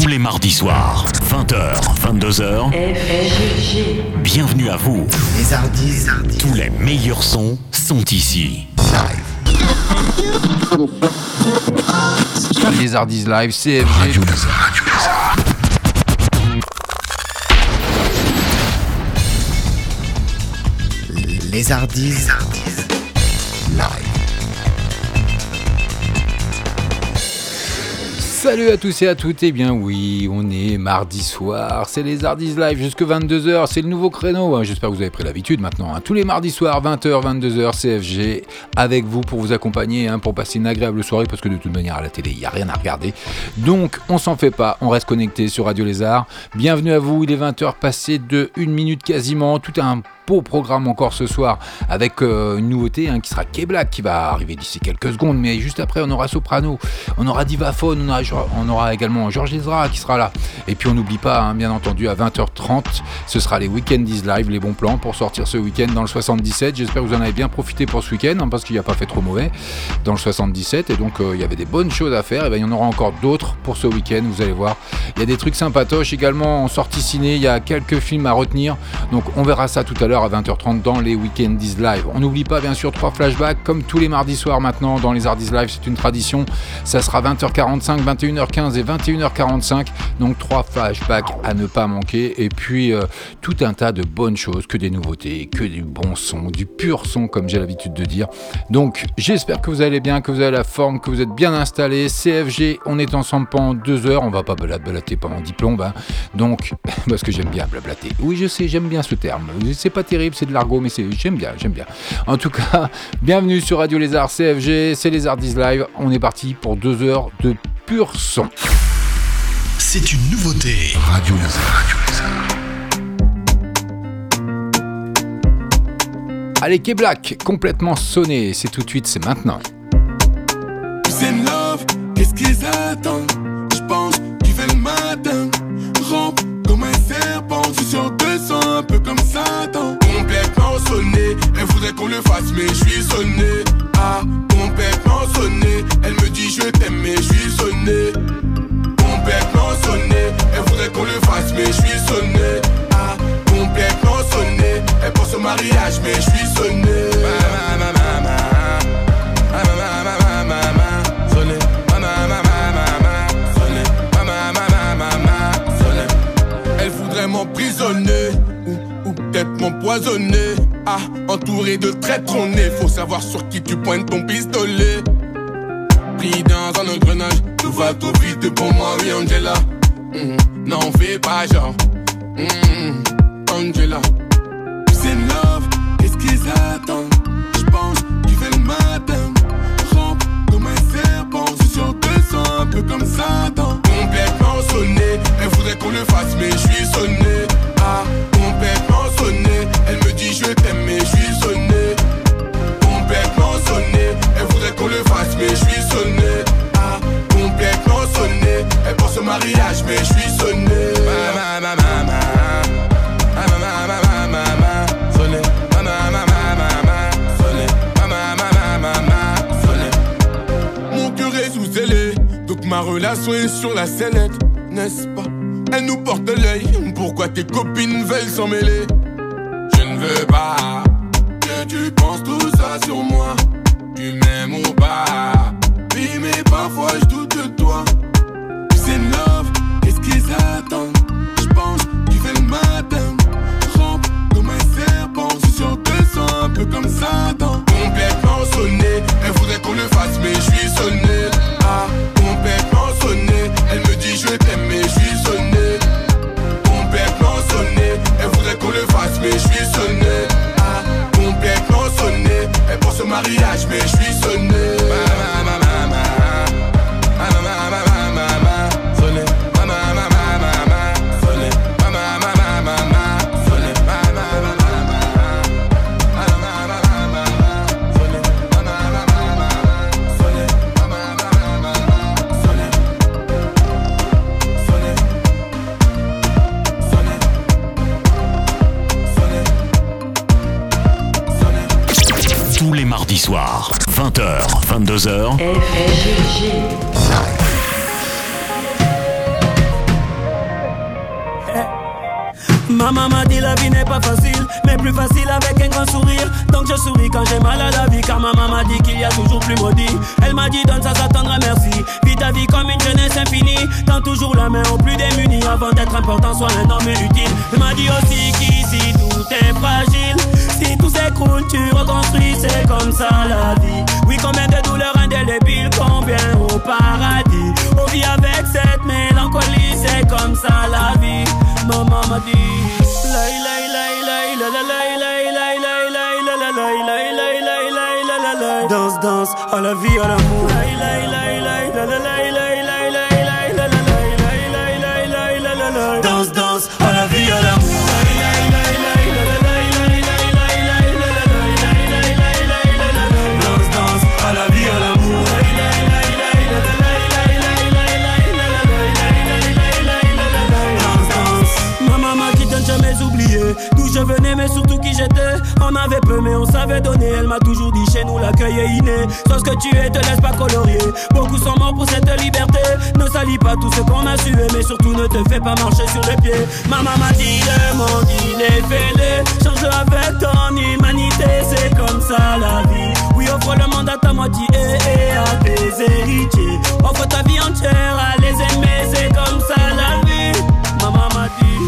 Tous les mardis soirs, 20h, 22h. Bienvenue à vous. Les Hardis. Tous les meilleurs sons sont ici. Les Hardis Live, CFG. Les Hardis. Salut à tous et à toutes, et bien oui, on est mardi soir, c'est les Hardis Live jusque 22h, c'est le nouveau créneau, hein. j'espère que vous avez pris l'habitude maintenant. hein. Tous les mardis soirs, 20h, 22h, CFG, avec vous pour vous accompagner, hein, pour passer une agréable soirée, parce que de toute manière à la télé, il n'y a rien à regarder. Donc, on s'en fait pas, on reste connecté sur Radio Lézard. Bienvenue à vous, il est 20h passé de 1 minute quasiment, tout un beau programme encore ce soir avec euh, une nouveauté hein, qui sera K-Black qui va arriver d'ici quelques secondes mais juste après on aura Soprano, on aura Divaphone, on aura, on aura également Georges Ezra qui sera là. Et puis on n'oublie pas hein, bien entendu à 20h30 ce sera les Weekendies Live, les bons plans pour sortir ce week-end dans le 77 j'espère que vous en avez bien profité pour ce week-end hein, parce qu'il n'y a pas fait trop mauvais dans le 77 et donc euh, il y avait des bonnes choses à faire. Et ben il y en aura encore d'autres pour ce week-end vous allez voir. Il y a des trucs sympatoches également en sortie ciné. Il y a quelques films à retenir. Donc on verra ça tout à l'heure à 20h30 dans les Weekendies Live. On n'oublie pas bien sûr trois flashbacks comme tous les mardis soirs maintenant dans les Hardis Live, c'est une tradition. Ça sera 20h45, 21h15 et 21h45. Donc trois flashbacks à ne pas manquer et puis euh, tout un tas de bonnes choses, que des nouveautés, que du bon son, du pur son comme j'ai l'habitude de dire. Donc j'espère que vous allez bien, que vous avez la forme, que vous êtes bien installés. CFG, on est ensemble pendant deux heures, on va pas blablater pendant 10 plombes. hein. Donc parce que j'aime bien blablater. Oui je sais, j'aime bien ce terme. C'est pas terrible, c'est de l'argot, mais c'est j'aime bien, j'aime bien. En tout cas, bienvenue sur Radio Lézard CFG, c'est les Live. On est parti pour deux heures de pur son. C'est une nouveauté. Radio Lézard. Allez, K-Black, complètement sonné, c'est tout de suite, c'est maintenant. C'est love, qu'est-ce qu'ils attendent? Je pense qu'il fait le matin Rampe comme un serpent Je suis sur 200, un peu comme Satan Complètement sonné, elle voudrait qu'on le fasse mais je suis sonné. Ah, complètement sonné. Elle me dit je t'aime mais je suis sonné. Complètement sonné, elle voudrait qu'on le fasse mais je suis sonné. Ah, complètement sonné. Elle pense au mariage mais je suis sonné. Ma, ma, ma, m'empoisonner. Ah, entouré de traîtres on est. Faut savoir sur qui tu pointes ton pistolet. Pris dans un engrenage, tout va trop vite pour moi, oui, Angela. Mhm. N'en fais pas genre. Mhm. Angela. C'est love, qu'est-ce qu'ils attendent? Je pense qu'il fait le matin Rampe comme un serpent suis sur 200, un peu comme Satan Complètement sonné, elle voudrait qu'on le fasse mais je suis sonné mariage mais je suis sonné Ma, ma, ma, ma, ma. Ah, ma, ma, ma, ma, ma, ma. Sonné. Ma, ma, ma, ma, ma, ma. Sonné. Ma, ma, ma, ma, ma, ma. Sonné. Mon cœur est sous scellé, donc ma relation est sur la sellette, n'est-ce pas Elle nous porte l'œil, pourquoi tes copines veulent s'en mêler Je ne veux pas que tu penses tout ça sur moi. Tu m'aimes ou pas Oui, mais parfois je doute de toi. Qu'est-ce qu'ils attendent Je pense qu'il fait le matin. Rampe comme un serpent, sur 200, un peu comme Satan. Complètement sonné, elle voudrait qu'on le fasse, mais je suis sonné. Ah, complètement sonné, elle me dit je t'aime, mais je suis sonné. Complètement sonné, elle voudrait qu'on le fasse, mais je suis sonné. Ah, complètement sonné, elle pense au mariage, mais je suis sonné. 20h, 22h. FFG. Ma maman dit la vie n'est pas facile, mais plus facile avec un grand sourire. Donc je souris quand j'ai mal à la vie, car ma maman dit qu'il y a toujours plus maudit. Elle m'a dit donne ça s'attendre à merci. Vis ta vie comme une jeunesse infinie, tends toujours la main aux plus démunis. Avant d'être important, sois un homme utile. Elle m'a dit aussi qu'ici tout est fragile. Si tout s'écroule, tu reconstruis, c'est comme ça la vie. Oui, combien de douleurs indélébiles, combien au paradis. On vit avec cette mélancolie, c'est comme ça la vie. Maman m'a dit, Danse, danse, à la vie, à l'amour. Elle m'a toujours dit chez nous, l'accueil est inné. Sois ce que tu es, te laisse pas colorier. Beaucoup sont morts pour cette liberté. Ne salis pas tout ce qu'on a sué, mais surtout ne te fais pas marcher sur les pieds. Maman m'a dit le monde, il est fêlé. Change avec ton humanité, c'est comme ça la vie. Oui, offre le monde à ta moitié et à tes héritiers. Offre ta vie entière à les aimer, c'est comme ça la vie. Maman m'a dit,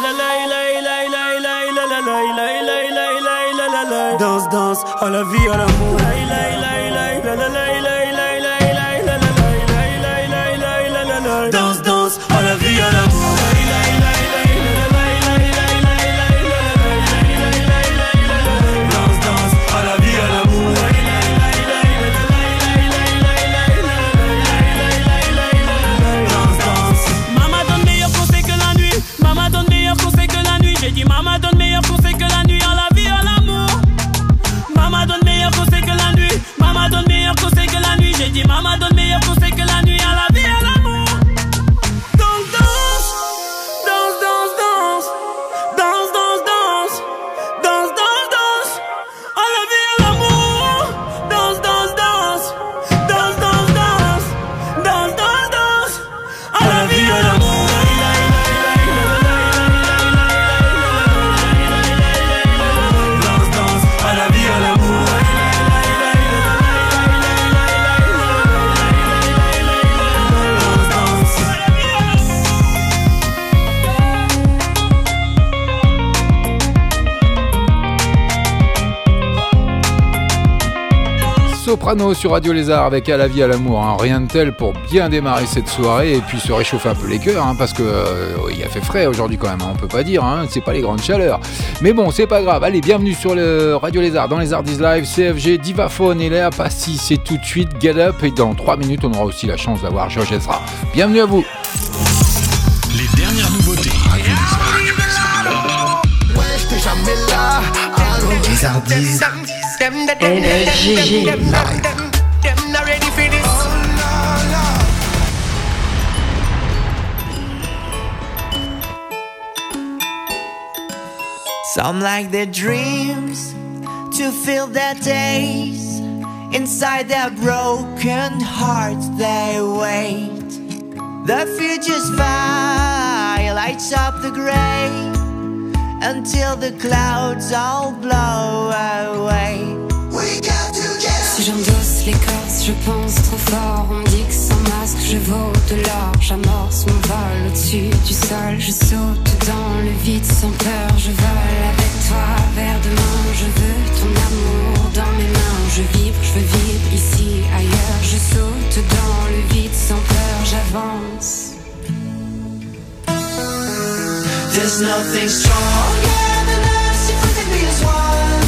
la la vie, à l'amour. Soprano sur Radio Lézard avec À la vie, à l'amour. Hein. Rien de tel pour bien démarrer cette soirée et puis se réchauffer un peu les cœurs hein, parce que euh, il a fait frais aujourd'hui quand même. Hein, on peut pas dire, c'est pas les grandes chaleurs. Mais bon, c'est pas grave. Allez, bienvenue sur le Radio Lézard dans les Artis Live, CFG, Divaphone et Léa Passy. C'est tout de suite Get Up et dans 3 minutes, on aura aussi la chance d'avoir Georges Ezra. Bienvenue à vous. Les dernières nouveautés. Ouais, j'étais jamais là. Les Ardis. Them that them them them them them them them not ready for this. Some like their dreams to fill their days. Inside their broken hearts, they wait. The future's fire lights up the grave. Until the clouds all blow away. We got together. Si j'endosse l'écorce, je pense trop fort. On me dit que sans masque, je vaux de l'or. J'amorce mon vol au-dessus du sol. Je saute dans le vide sans peur. Je vole avec toi vers demain. Je veux ton amour dans mes mains. Je vibre, je veux vivre ici, ailleurs. Je saute dans le vide sans peur. J'avance. There's nothing stronger than us if we can be as one.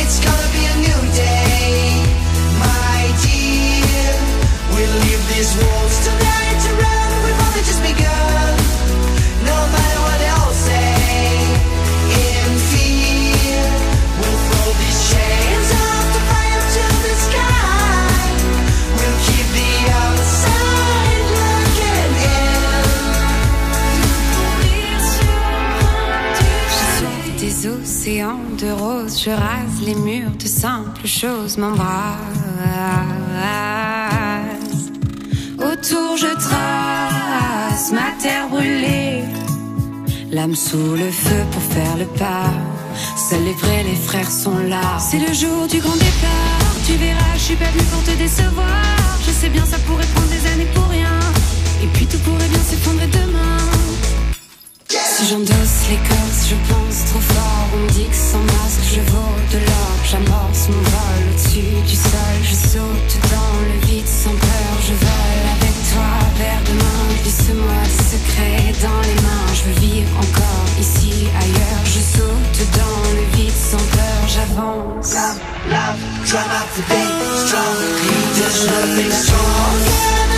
It's gonna be a new day, my dear. We'll leave these walls tonight des océans de rose, je rase les murs de simples choses, m'embrasse. Autour je trace ma terre brûlée, L'âme sous le feu pour faire le pas. Seuls les vrais, les frères sont là. C'est le jour du grand départ. Tu verras, je suis pas venue pour te décevoir. Je sais bien, ça pourrait prendre des années pour rien. Et puis tout pourrait bien s'effondrer demain. Si j'endosse l'écorce, je pense trop fort. On dit que sans masque, je vaux de l'or. J'amorce mon vol au-dessus du sol. Je saute dans le vide sans peur. Je vole avec toi vers demain. Glisse-moi des secrets dans les mains. Je veux vivre encore ici, ailleurs. Je saute dans le vide sans peur. J'avance. Love, love, try strong.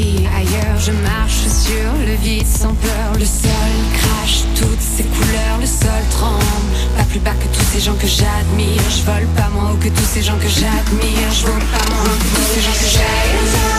ailleurs Je marche sur le vide sans peur. Le sol crache toutes ses couleurs Le sol tremble, pas plus bas que tous ces gens que j'admire. Je vole pas moins haut que tous ces gens que j'admire. Je vole pas moins haut que tous ces gens que j'admire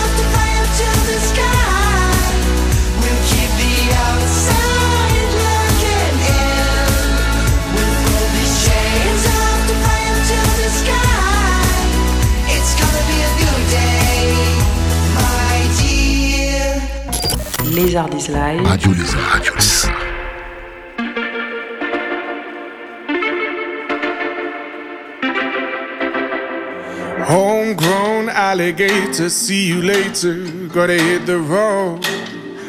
Lézardise Live. Radio Lézard. Homegrown alligator, see you later. Gotta hit the road,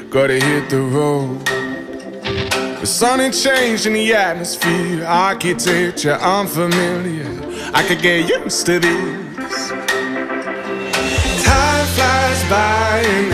gotta hit the road. The sun ain't changed in the atmosphere, architecture unfamiliar. I could get used to this. Time flies by in the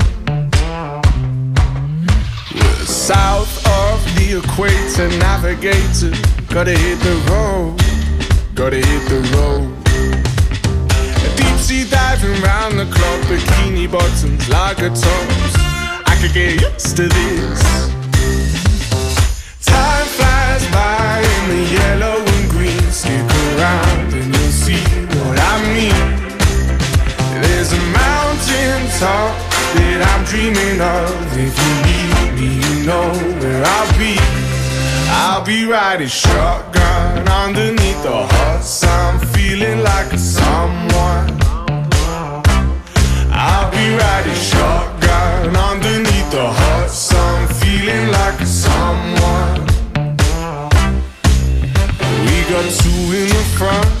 South of the equator, navigator. Gotta hit the road, gotta hit the road. Deep sea diving round the clock, bikini bottoms, lager tops. I could get used to this. Time flies by in the yellow and green. Stick around and you'll see what I mean. There's a mountain top that I'm dreaming of. If you need me, you know where I'll be. I'll be riding shotgun underneath the hot sun, feeling like a someone. I'll be riding shotgun underneath the hot sun, feeling like a someone. We got two in the front,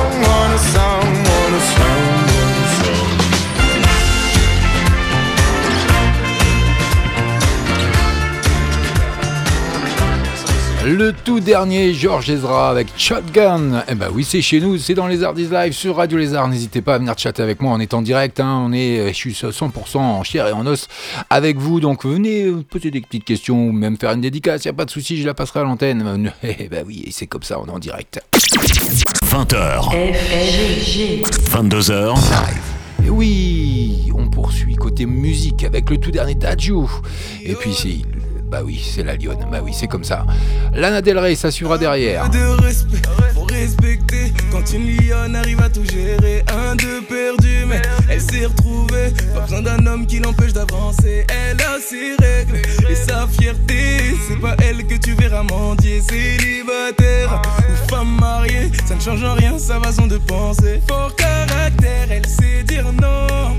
Le tout dernier, George Ezra avec Shotgun. Eh ben oui, c'est chez nous, c'est dans les Arts Live sur Radio Lézard. N'hésitez pas à venir chatter avec moi, on est en direct. Hein. On est, je suis 100% en chair et en os avec vous. Donc venez poser des petites questions ou même faire une dédicace. Y a pas de souci, je la passerai à l'antenne. Eh ben oui, c'est comme ça, on est en direct. 20h. 22h. Et oui, on poursuit côté musique avec le tout dernier Daju. Et puis c'est bah oui, c'est la lionne. Bah oui, c'est comme ça. Lana Del Rey s'assurera derrière. De respect, faut respecter. Quand une lionne arrive à tout gérer, un de perdu, mais elle s'est retrouvée. Pas besoin d'un homme qui l'empêche d'avancer. Elle a ses règles et sa fierté. C'est pas elle que tu verras mendier. Célibataire ou femme mariée, ça ne change rien sa façon de penser. Fort caractère, elle sait dire non.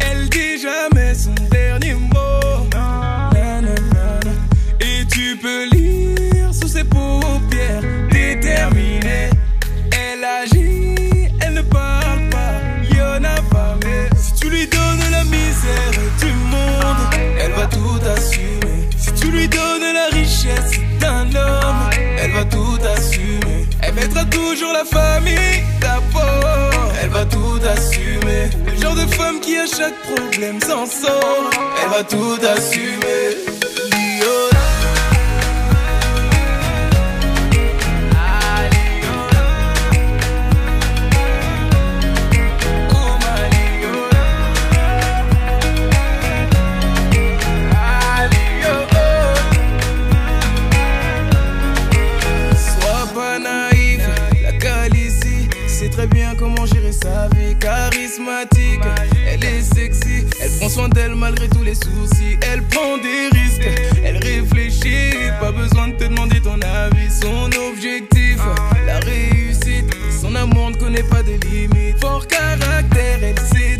Elle dit jamais son dernier lui la richesse d'un homme, elle va tout assumer. Elle mettra toujours la famille d'abord, elle va tout assumer. Le genre de femme qui à chaque problème s'en sort, elle va tout assumer. Sa vie charismatique. Elle est sexy, elle prend soin d'elle malgré tous les soucis. Elle prend des risques, elle réfléchit. Pas besoin de te demander ton avis. Son objectif, la réussite. Son amour ne connaît pas de limites. Fort caractère, elle sait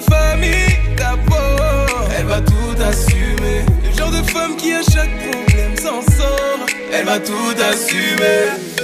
la famille d'abord. Elle va tout assumer. Le genre de femme qui à chaque problème s'en sort. Elle va tout assumer.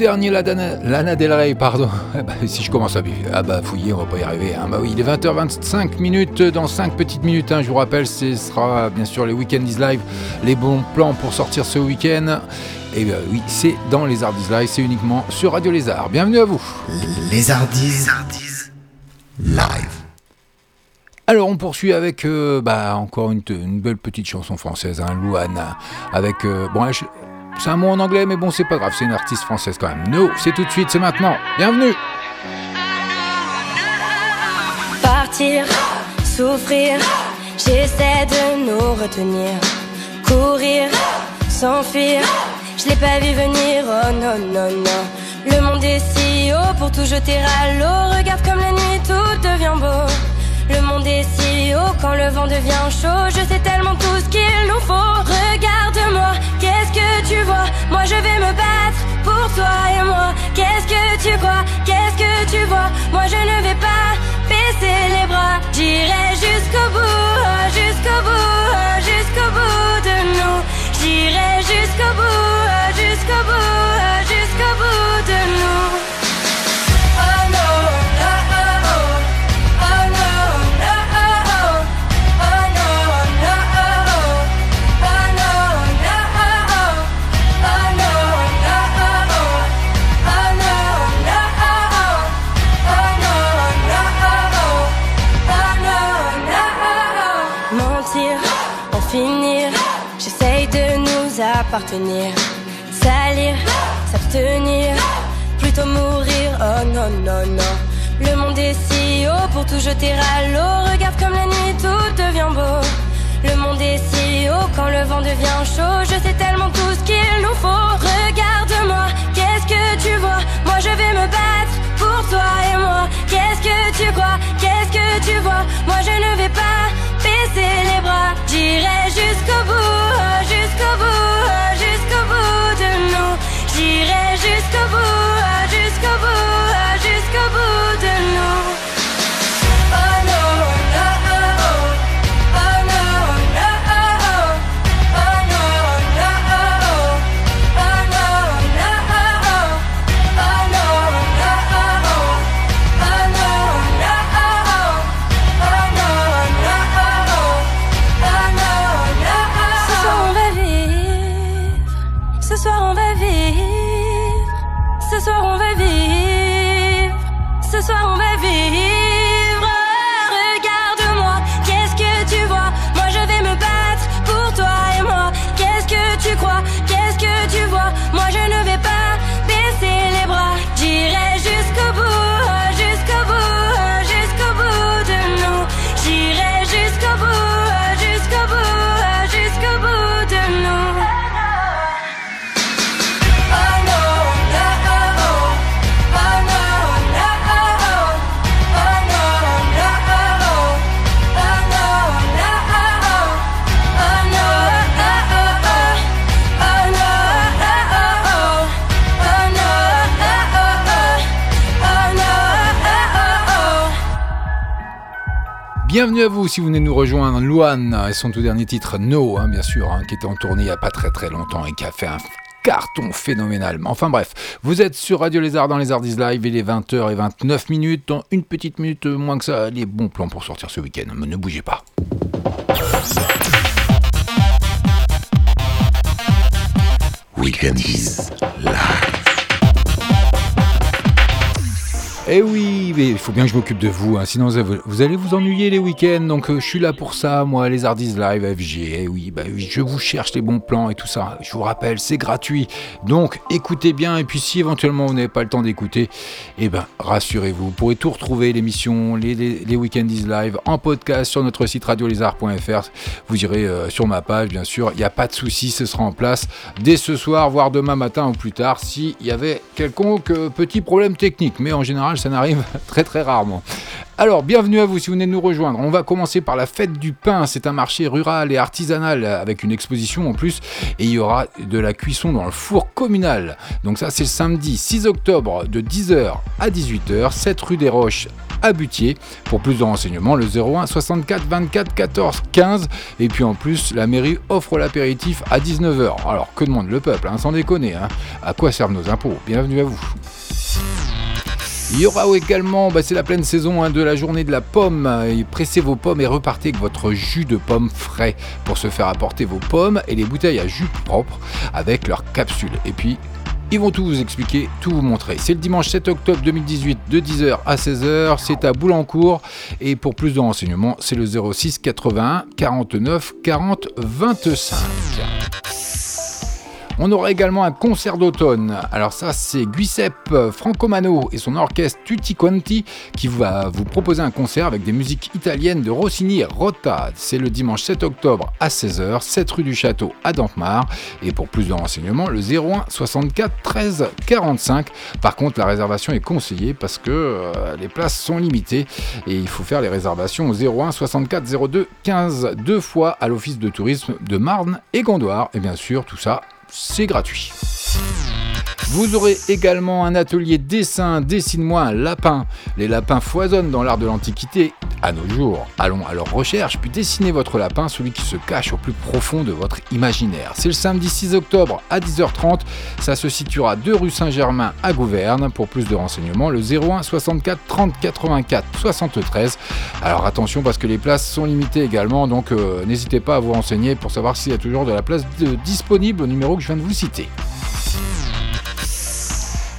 Dernier Lana, Del Rey, pardon. Eh ben, si je commence à ah bah, fouiller, on va pas y arriver. Hein. Bah oui, il est 20h25 minutes. Dans 5 petites minutes, hein, je vous rappelle, ce sera bien sûr les Weekend is Live, les bons plans pour sortir ce week-end. Et bien oui, c'est dans les Hardis Live, c'est uniquement sur Radio Lézard. Bienvenue à vous. Les Hardis Live. Alors on poursuit avec euh, bah, encore une, belle petite chanson française, hein, Louane, avec euh, bon, c'est un mot en anglais, mais bon, c'est pas grave, c'est une artiste française quand même. No, c'est tout de suite, c'est maintenant. Bienvenue Partir, souffrir, j'essaie de nous retenir. Courir, s'enfuir, je l'ai pas vu venir, oh non, non, non. Le monde est si haut pour tout jeter à l'eau. Regarde comme la nuit tout devient beau. Le monde est si haut quand le vent devient chaud. Je sais tellement tout ce qu'il nous faut. Qu'est-ce que tu vois? Moi je vais me battre pour toi et moi. Qu'est-ce que tu crois? Qu'est-ce que tu vois? Moi je ne vais pas baisser les bras. J'irai jusqu'au bout, jusqu'au bout, jusqu'au bout de nous. J'irai jusqu'au bout, appartenir, salir, s'abstenir, plutôt mourir. Oh non, non, non. Le monde est si haut pour tout jeter à l'eau. Regarde comme la nuit tout devient beau. Le monde est si haut quand le vent devient chaud. Je sais tellement tout ce qu'il nous faut. Regarde-moi, qu'est-ce que tu vois? Moi je vais me battre pour toi et moi. Qu'est-ce que tu crois? Qu'est-ce que tu vois? Moi je ne vais pas baisser les bras. J'irai jusqu'au bout, J'irai jusqu'au bout, jusqu'au bout, jusqu'au bout de nous. Bienvenue à vous si vous venez nous rejoindre. Luan et son tout dernier titre, No, hein, bien sûr, hein, qui était en tournée il n'y a pas très très longtemps et qui a fait un carton phénoménal. Enfin bref, vous êtes sur Radio Lézard dans les Ardis Live, il est 20h29 minutes. Dans une petite minute moins que ça, les bons plans pour sortir ce week-end. Mais ne bougez pas. Live. Eh oui, mais il faut bien que je m'occupe de vous, hein, sinon vous allez vous ennuyer les week-ends. Donc euh, je suis là pour ça, moi, les Artistes Live, FG. Eh oui, bah, je vous cherche les bons plans et tout ça. Je vous rappelle, c'est gratuit. Donc écoutez bien. Et puis si éventuellement vous n'avez pas le temps d'écouter, eh ben rassurez-vous, vous pourrez tout retrouver l'émission, les, les, les Weekendis Live en podcast sur notre site radiolézard.fr. Vous irez euh, sur ma page, bien sûr. Il n'y a pas de souci, ce sera en place dès ce soir, voire demain matin ou plus tard, s'il y avait quelconque euh, petit problème technique. Mais en général, ça n'arrive très très rarement. Alors, bienvenue à vous si vous venez nous rejoindre. On va commencer par la fête du pain. C'est un marché rural et artisanal avec une exposition en plus. Et il y aura de la cuisson dans le four communal. Donc ça, c'est le samedi 6 octobre de 10h à 18h, 7 rue des Roches à Butier. Pour plus de renseignements, le 01 64 24 14 15. Et puis en plus, la mairie offre l'apéritif à 19h. Alors que demande le peuple, hein, sans déconner. Hein? À quoi servent nos impôts? Bienvenue à vous. Il y aura également, bah, c'est la pleine saison hein, de la journée de la pomme. Pressez vos pommes et repartez avec votre jus de pomme frais pour se faire apporter vos pommes et les bouteilles à jus propre avec leurs capsules. Et puis, ils vont tout vous expliquer, tout vous montrer. C'est le dimanche 7 octobre 2018 de 10h à 16h. C'est à Boulancourt. Et pour plus de renseignements, c'est le 06 81 49 40 25. On aura également un concert d'automne. Alors ça, c'est Giuseppe Francomano et son orchestre Tutti Quanti qui va vous proposer un concert avec des musiques italiennes de Rossini et Rota. C'est le dimanche 7 octobre à 16h, 7 rue du Château à Dampmar. Et pour plus de renseignements, le 01 64 13 45. Par contre, la réservation est conseillée parce que euh, les places sont limitées et il faut faire les réservations au 01 64 02 15 deux fois à l'office de tourisme de Marne et Gondoire. Et bien sûr, tout ça c'est gratuit. Vous aurez également un atelier dessin, dessine-moi un lapin. Les lapins foisonnent dans l'art de l'Antiquité à nos jours. Allons à leur recherche, puis dessinez votre lapin, celui qui se cache au plus profond de votre imaginaire. C'est le samedi 6 octobre à 10h30. Ça se situera 2 rue Saint-Germain à Gouverne. Pour plus de renseignements, le 01 64 30 84 73. Alors attention parce que les places sont limitées également, donc euh, n'hésitez pas à vous renseigner pour savoir s'il y a toujours de la place disponible au numéro que je viens de vous citer.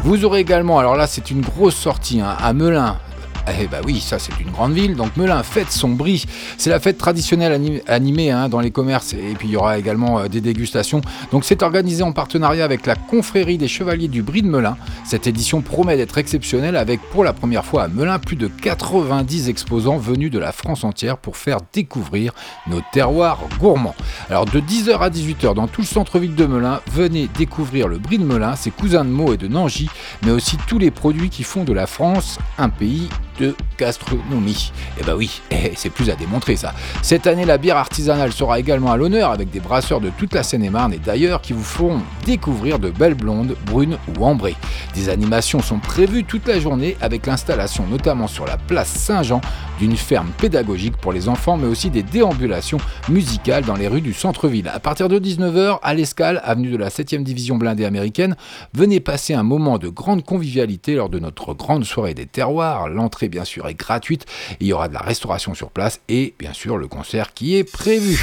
Vous aurez également, alors là c'est une grosse sortie hein, à Melun, eh bah oui, ça c'est une grande ville. Donc Melun fête son brie. C'est la fête traditionnelle animée hein, dans les commerces et puis il y aura également euh, des dégustations. Donc c'est organisé en partenariat avec la confrérie des chevaliers du brie de Melun. Cette édition promet d'être exceptionnelle avec pour la première fois à Melun plus de 90 exposants venus de la France entière pour faire découvrir nos terroirs gourmands. Alors de 10h à 18h dans tout le centre-ville de Melun, venez découvrir le brie de Melun, ses cousins de Meaux et de Nangy, mais aussi tous les produits qui font de la France un pays de gastronomie. Eh bah oui, eh, c'est plus à démontrer ça. Cette année, la bière artisanale sera également à l'honneur avec des brasseurs de toute la Seine-et-Marne et d'ailleurs qui vous feront découvrir de belles blondes, brunes ou ambrées. Des animations sont prévues toute la journée avec l'installation notamment sur la place Saint-Jean d'une ferme pédagogique pour les enfants mais aussi des déambulations musicales dans les rues du centre-ville. À partir de 19h, à l'Escale, avenue de la 7e division blindée américaine, venez passer un moment de grande convivialité lors de notre grande soirée des terroirs. L'entrée bien sûr est gratuite, il y aura de la restauration sur place et bien sûr le concert qui est prévu.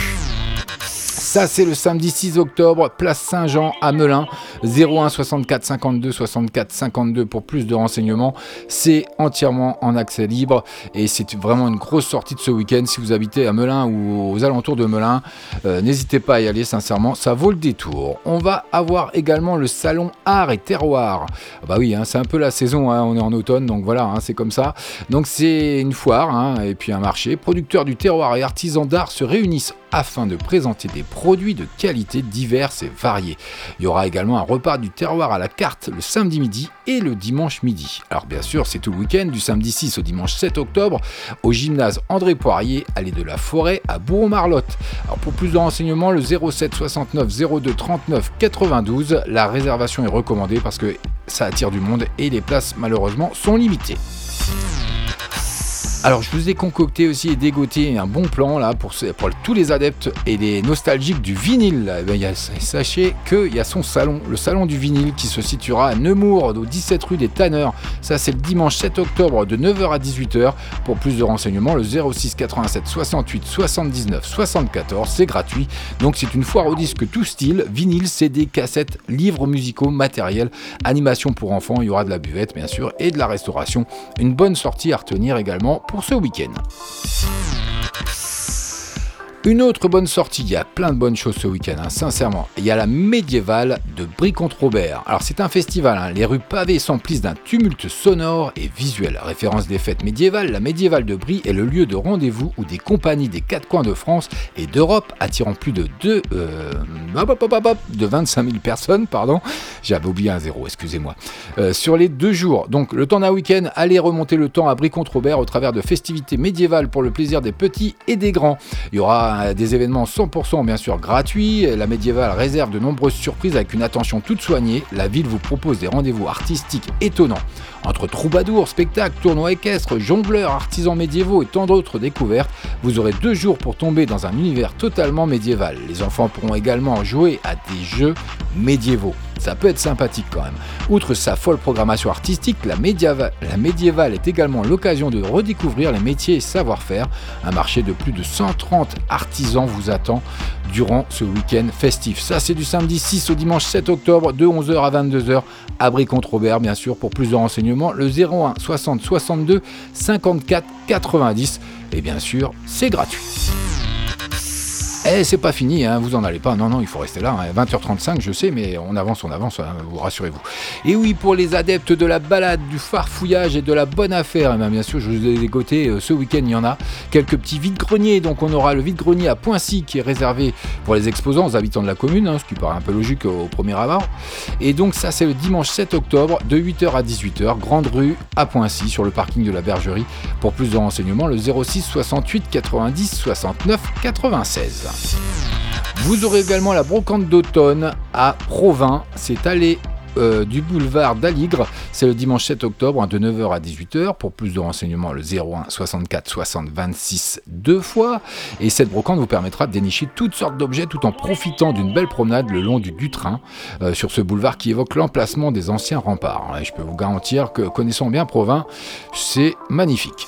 Ça, c'est le samedi 6 octobre, place Saint-Jean à Melun. 01 64 52 64 52 pour plus de renseignements. C'est entièrement en accès libre et c'est vraiment une grosse sortie de ce week-end. Si vous habitez à Melun ou aux alentours de Melun, euh, n'hésitez pas à y aller, sincèrement, ça vaut le détour. On va avoir également le salon art et terroir. Ah bah oui, hein, c'est un peu la saison, hein, on est en automne, donc voilà, hein, c'est comme ça. Donc c'est une foire et puis un marché. Producteurs du terroir et artisans d'art se réunissent afin de présenter des produits de qualité diverses et variés. Il y aura également un repas du terroir à la carte le samedi midi et le dimanche midi. Alors bien sûr, c'est tout le week-end du samedi 6 au dimanche 7 octobre au gymnase André Poirier, allée de la Forêt à Bourg-Marlotte. Alors pour plus de renseignements, le 07 69 02 39 92, la réservation est recommandée parce que ça attire du monde et les places malheureusement sont limitées. Alors je vous ai concocté aussi et dégoté un bon plan là pour, tous les adeptes et les nostalgiques du vinyle. Eh ben, sachez qu'il y a son salon, le salon du vinyle qui se situera à Nemours au 17 rue des Tanneurs. Ça c'est le dimanche 7 octobre de 9h à 18h. Pour plus de renseignements, le 06 87 68 79 74, c'est gratuit. Donc c'est une foire au disque tout style, vinyle, CD, cassettes, livres musicaux, matériel, animation pour enfants, il y aura de la buvette bien sûr et de la restauration. Une bonne sortie à retenir également pour ce week-end. Une autre bonne sortie, il y a plein de bonnes choses ce week-end, hein, sincèrement. Il y a la médiévale de Brie contre Robert. Alors c'est un festival, hein, les rues pavées s'emplissent d'un tumulte sonore et visuel. Référence des fêtes médiévales, la médiévale de Brie est le lieu de rendez-vous où des compagnies des quatre coins de France et d'Europe attirant plus de, deux, euh, de 25 000 personnes, pardon, j'avais oublié un zéro, excusez-moi, euh, sur les deux jours. Donc le temps d'un week-end, allez remonter le temps à Brie contre Robert au travers de festivités médiévales pour le plaisir des petits et des grands. Il y aura euh, des événements 100% bien sûr gratuits. La médiévale réserve de nombreuses surprises avec une attention toute soignée. La ville vous propose des rendez-vous artistiques étonnants. Entre troubadours, spectacles, tournois équestres, jongleurs, artisans médiévaux et tant d'autres découvertes, vous aurez deux jours pour tomber dans un univers totalement médiéval. Les enfants pourront également jouer à des jeux médiévaux. Ça peut être sympathique quand même. Outre sa folle programmation artistique, la, médiévale, est également l'occasion de redécouvrir les métiers et savoir-faire. Un marché de plus de 130 artisans vous attend durant ce week-end festif. Ça, c'est du samedi 6 au dimanche 7 octobre de 11h à 22h à contre Robert, bien sûr. Pour plus de renseignements, le 01 60 62 54 90. Et bien sûr, c'est gratuit. Eh, c'est pas fini, hein, vous en allez pas. Non, non, il faut rester là. 20h35, hein. je sais, mais on avance, on avance, hein, vous rassurez-vous. Et oui, pour les adeptes de la balade, du farfouillage et de la bonne affaire, eh bien, bien sûr, je vous ai dégoté euh, ce week-end, il y en a quelques petits vides-greniers. Donc, on aura le vide-grenier à Poincy qui est réservé pour les exposants, aux habitants de la commune, ce qui paraît un peu logique au premier abord. Et donc, ça, c'est le dimanche 7 octobre, de 8h à 18h, Grande Rue à Poincy, sur le parking de la Bergerie. Pour plus de renseignements, le 06 68 90 69 96. Vous aurez également la brocante d'automne à Provins. C'est allé euh, du boulevard d'Aligre. C'est le dimanche 7 octobre de 9h à 18h. Pour plus de renseignements, le 01 64 60 26 deux fois. Et cette brocante vous permettra de dénicher toutes sortes d'objets tout en profitant d'une belle promenade le long du Dutrin euh, sur ce boulevard qui évoque l'emplacement des anciens remparts. Et je peux vous garantir que connaissant bien Provins, c'est magnifique.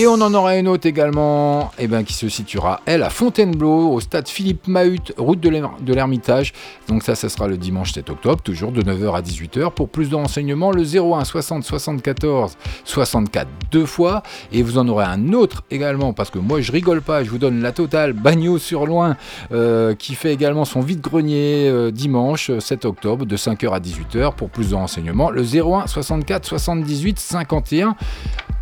Et on en aura une autre également, eh ben, qui se situera, elle, à Fontainebleau, au stade Philippe Mahut, route de l'Ermitage. Donc ça, ça sera le dimanche 7 octobre, toujours de 9h à 18h. Pour plus de renseignements, le 01 60 74 64 deux fois. Et vous en aurez un autre également, parce que moi, je rigole pas, je vous donne la totale, Bagno sur Loin, euh, qui fait également son vide-grenier euh, dimanche 7 octobre, de 5h à 18h. Pour plus de renseignements, le 01 64 78 51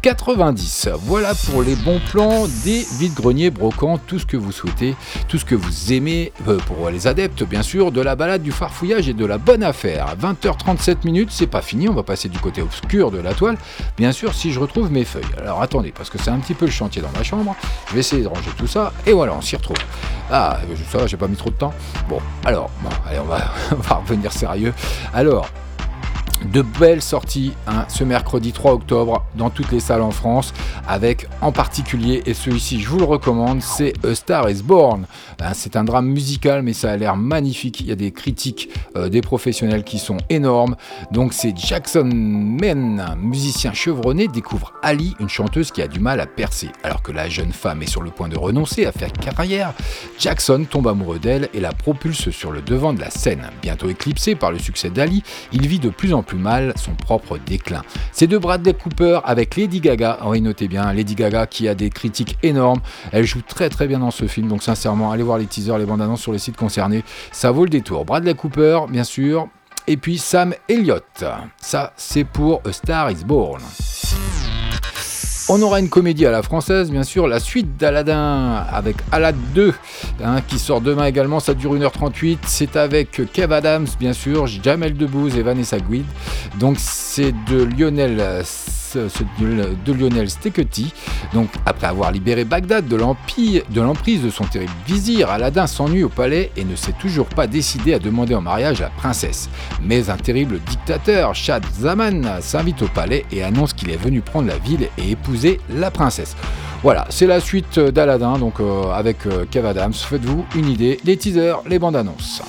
90. Voilà pour les bons plans des vides-greniers brocants, tout ce que vous souhaitez, tout ce que vous aimez, euh, pour les adeptes bien sûr, de la balade, du farfouillage et de la bonne affaire. 20h37 minutes, c'est pas fini, on va passer du côté obscur de la toile, bien sûr si je retrouve mes feuilles. Alors attendez, parce que c'est un petit peu le chantier dans ma chambre, je vais essayer de ranger tout ça, et voilà, on s'y retrouve. Ah, ça va, j'ai pas mis trop de temps. Bon, alors, bon, allez, on va revenir sérieux. Alors, de belles sorties hein, ce mercredi 3 octobre dans toutes les salles en France, avec en particulier, et celui-ci je vous le recommande, c'est A Star is Born. Hein, c'est un drame musical, mais ça a l'air magnifique. Il y a des critiques euh, des professionnels qui sont énormes. Donc c'est Jackson Men, musicien chevronné, découvre Ali, une chanteuse qui a du mal à percer. Alors que la jeune femme est sur le point de renoncer à faire carrière, Jackson tombe amoureux d'elle et la propulse sur le devant de la scène. Bientôt éclipsé par le succès d'Ali, il vit de plus en plus mal son propre déclin. C'est de Bradley Cooper avec Lady Gaga. Oui, notez bien, Lady Gaga qui a des critiques énormes. Elle joue très très bien dans ce film, donc sincèrement, allez voir les teasers, les bandes annonces sur les sites concernés. Ça vaut le détour. Bradley Cooper, bien sûr. Et puis Sam Elliott. Ça, c'est pour A Star is Born. On aura une comédie à la française, bien sûr, la suite d'Aladin avec Alad 2, hein, qui sort demain également, ça dure 1h38. C'est avec Kev Adams, bien sûr, Jamel Debbouze et Vanessa Guid. Donc c'est de Lionel de Lionel Steketi. Donc, après avoir libéré Bagdad de l'emprise de son terrible vizir, Aladdin s'ennuie au palais et ne s'est toujours pas décidé à demander en mariage la princesse. Mais un terrible dictateur, Shah Zaman, s'invite au palais et annonce qu'il est venu prendre la ville et épouser la princesse. Voilà, c'est la suite d'Aladdin, donc euh, avec euh, Kev Adams. Faites-vous une idée, les teasers, les bandes annonces.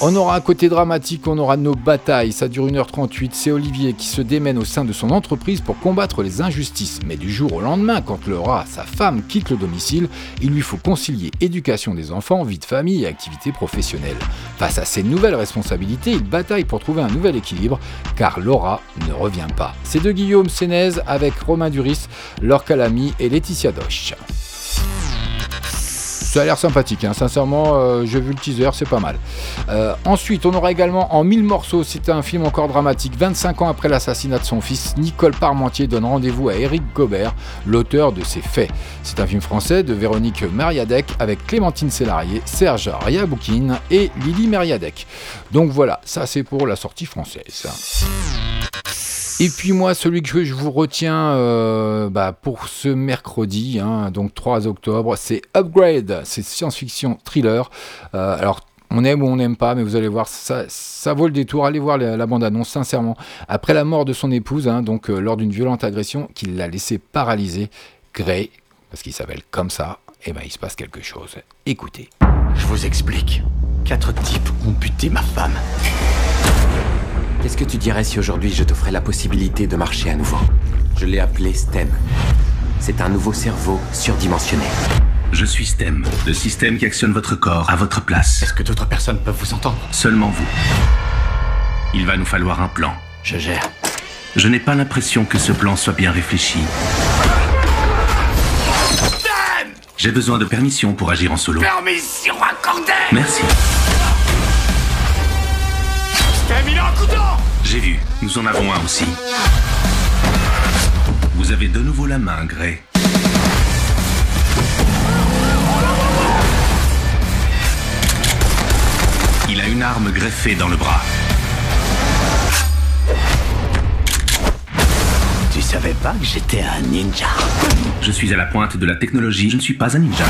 On aura un côté dramatique, on aura nos batailles, ça dure 1h38, c'est Olivier qui se démène au sein de son entreprise pour combattre les injustices. Mais du jour au lendemain, quand Laura, sa femme, quitte le domicile, il lui faut concilier éducation des enfants, vie de famille et activité professionnelle. Face à ces nouvelles responsabilités, il bataille pour trouver un nouvel équilibre, car Laura ne revient pas. C'est de Guillaume Sénez avec Romain Duris, Laure Calamy et Laetitia Doche. Ça a l'air sympathique, hein. sincèrement, euh, j'ai vu le teaser, c'est pas mal. Euh, ensuite, on aura également En mille morceaux, c'est un film encore dramatique. 25 ans après l'assassinat de son fils, Nicole Parmentier donne rendez-vous à Éric Gobert, l'auteur de ces faits. C'est un film français de Véronique Meriadec avec Clémentine Sélarié, Serge Riaboukine et Lily Meriadec. Donc voilà, ça c'est pour la sortie française. Et puis moi, celui que je vous retiens euh, bah, pour ce mercredi, hein, donc 3 octobre, c'est Upgrade, c'est science-fiction thriller. Euh, alors on aime ou on n'aime pas, mais vous allez voir, ça, vaut le détour. Allez voir la, bande-annonce, sincèrement. Après la mort de son épouse, hein, donc euh, lors d'une violente agression qui l'a laissé paralysé, Gray, parce qu'il s'appelle comme ça, et eh ben il se passe quelque chose. Écoutez. Je vous explique. Quatre types ont buté ma femme. Qu'est-ce que tu dirais si aujourd'hui je t'offrais la possibilité de marcher à nouveau? Je l'ai appelé STEM. C'est un nouveau cerveau surdimensionné. Je suis STEM, le système qui actionne votre corps à votre place. Est-ce que d'autres personnes peuvent vous entendre? Seulement vous. Il va nous falloir un plan. Je gère. Je n'ai pas l'impression que ce plan soit bien réfléchi. J'ai besoin de permission pour agir en solo. Permission accordée Merci. J'ai vu, nous en avons un aussi. Vous avez de nouveau la main, Gray. Il a une arme greffée dans le bras. Tu savais pas que j'étais un ninja? Je suis à la pointe de la technologie, je ne suis pas un ninja.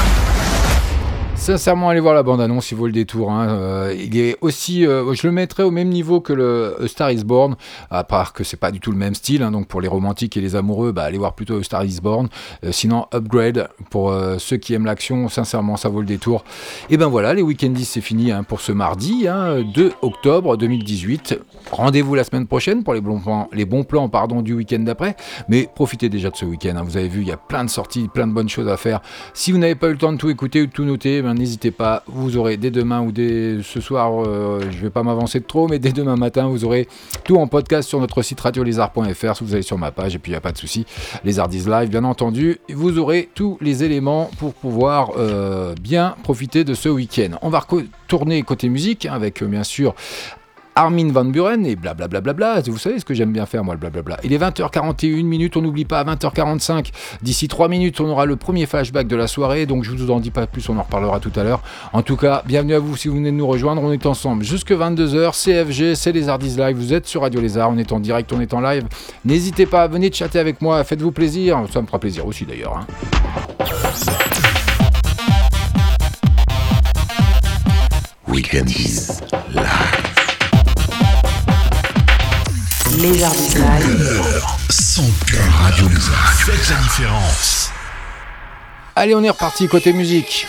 Sincèrement, allez voir la bande-annonce, il vaut le détour. Hein. Euh, il est aussi, euh, je le mettrais au même niveau que le Star is Born, à part que c'est pas du tout le même style. Hein. donc pour les romantiques et les amoureux, bah, allez voir plutôt Star is Born. Euh, sinon, Upgrade pour ceux qui aiment l'action, sincèrement, ça vaut le détour. Et ben voilà, les week-endis c'est fini hein, pour ce mardi, 2 octobre 2018. Rendez-vous la semaine prochaine pour les bons plans, du week-end d'après. Mais profitez déjà de ce week-end. Vous avez vu, il y a plein de sorties, plein de bonnes choses à faire. Si vous n'avez pas eu le temps de tout écouter ou de tout noter, n'hésitez pas, vous aurez dès demain ou dès ce soir, euh, je vais pas m'avancer trop, mais dès demain matin, vous aurez tout en podcast sur notre site radiolézard.fr. Si vous allez sur ma page, et puis il n'y a pas de souci, les Ardis Live, bien entendu, vous aurez tous les éléments pour pouvoir euh, bien profiter de ce week-end. On va retourner côté musique hein, avec bien sûr Armin Van Buren et blablabla. Bla bla bla. Vous savez ce que j'aime bien faire, moi, le blablabla. Il est 20h41 minutes, on n'oublie pas, à 20h45, d'ici 3 minutes, on aura le premier flashback de la soirée, donc je vous en dis pas plus, on en reparlera tout à l'heure. En tout cas, bienvenue à vous si vous venez de nous rejoindre, on est ensemble jusque 22h, CFG, c'est les Ardis Live, vous êtes sur Radio Lézard, on est en direct, on est en live. N'hésitez pas, venez chatter avec moi, faites-vous plaisir, ça me fera plaisir aussi d'ailleurs. Hein. Live. Lézard Live. Son cœur Radio. Faites la différence. Allez, on est reparti côté musique.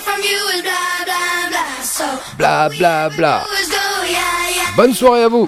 Bla bla bla. Bonne soirée à vous.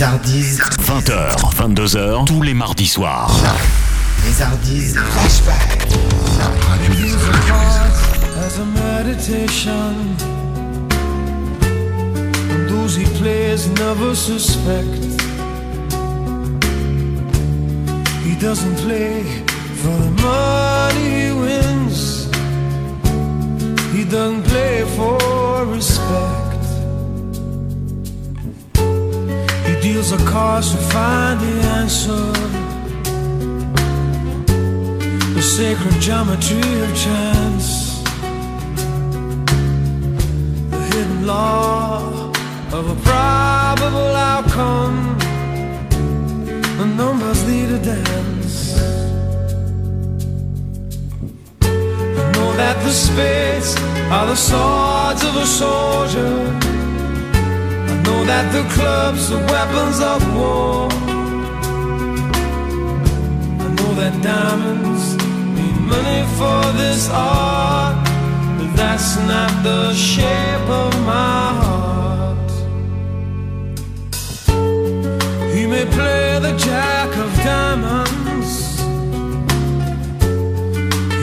Les Hardies. 20h, 22h, tous les mardis soirs. Les Hardies. Flashback. As a meditation, and those he plays never suspect. He doesn't play for the money he wins. He doesn't play for respect. Deals a cards to find the answer. The sacred geometry of chance. The hidden law of a probable outcome. The numbers lead a dance. I know that the spades are the swords of a soldier. Know that the clubs are weapons of war. I know that diamonds need money for this art, but that's not the shape of my heart. He may play the jack of diamonds.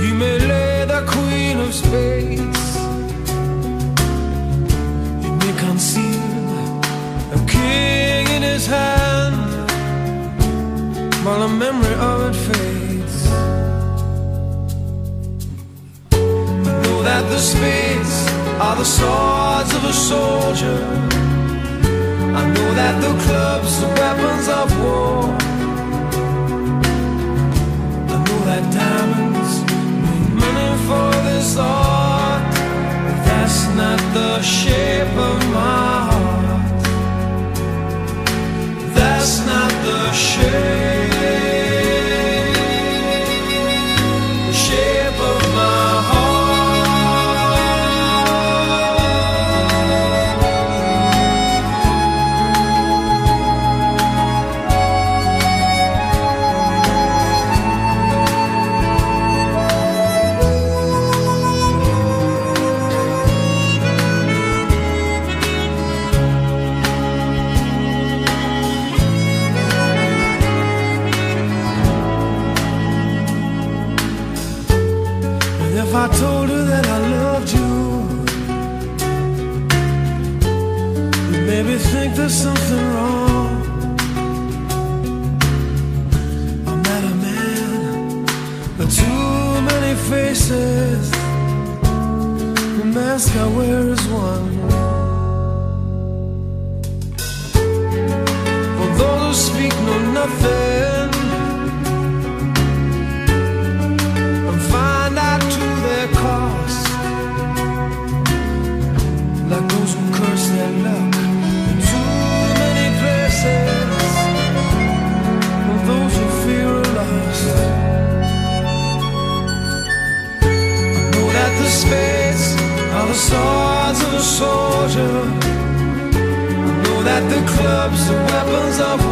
He may lay the queen of spades. He may conceal king in his hand while the memory of it fades. I know that the spades are the swords of a soldier. I know that the clubs are weapons of war. I know that diamonds need money for this art, but that's not the shape of my heart. That's not the shape, clubs weapons of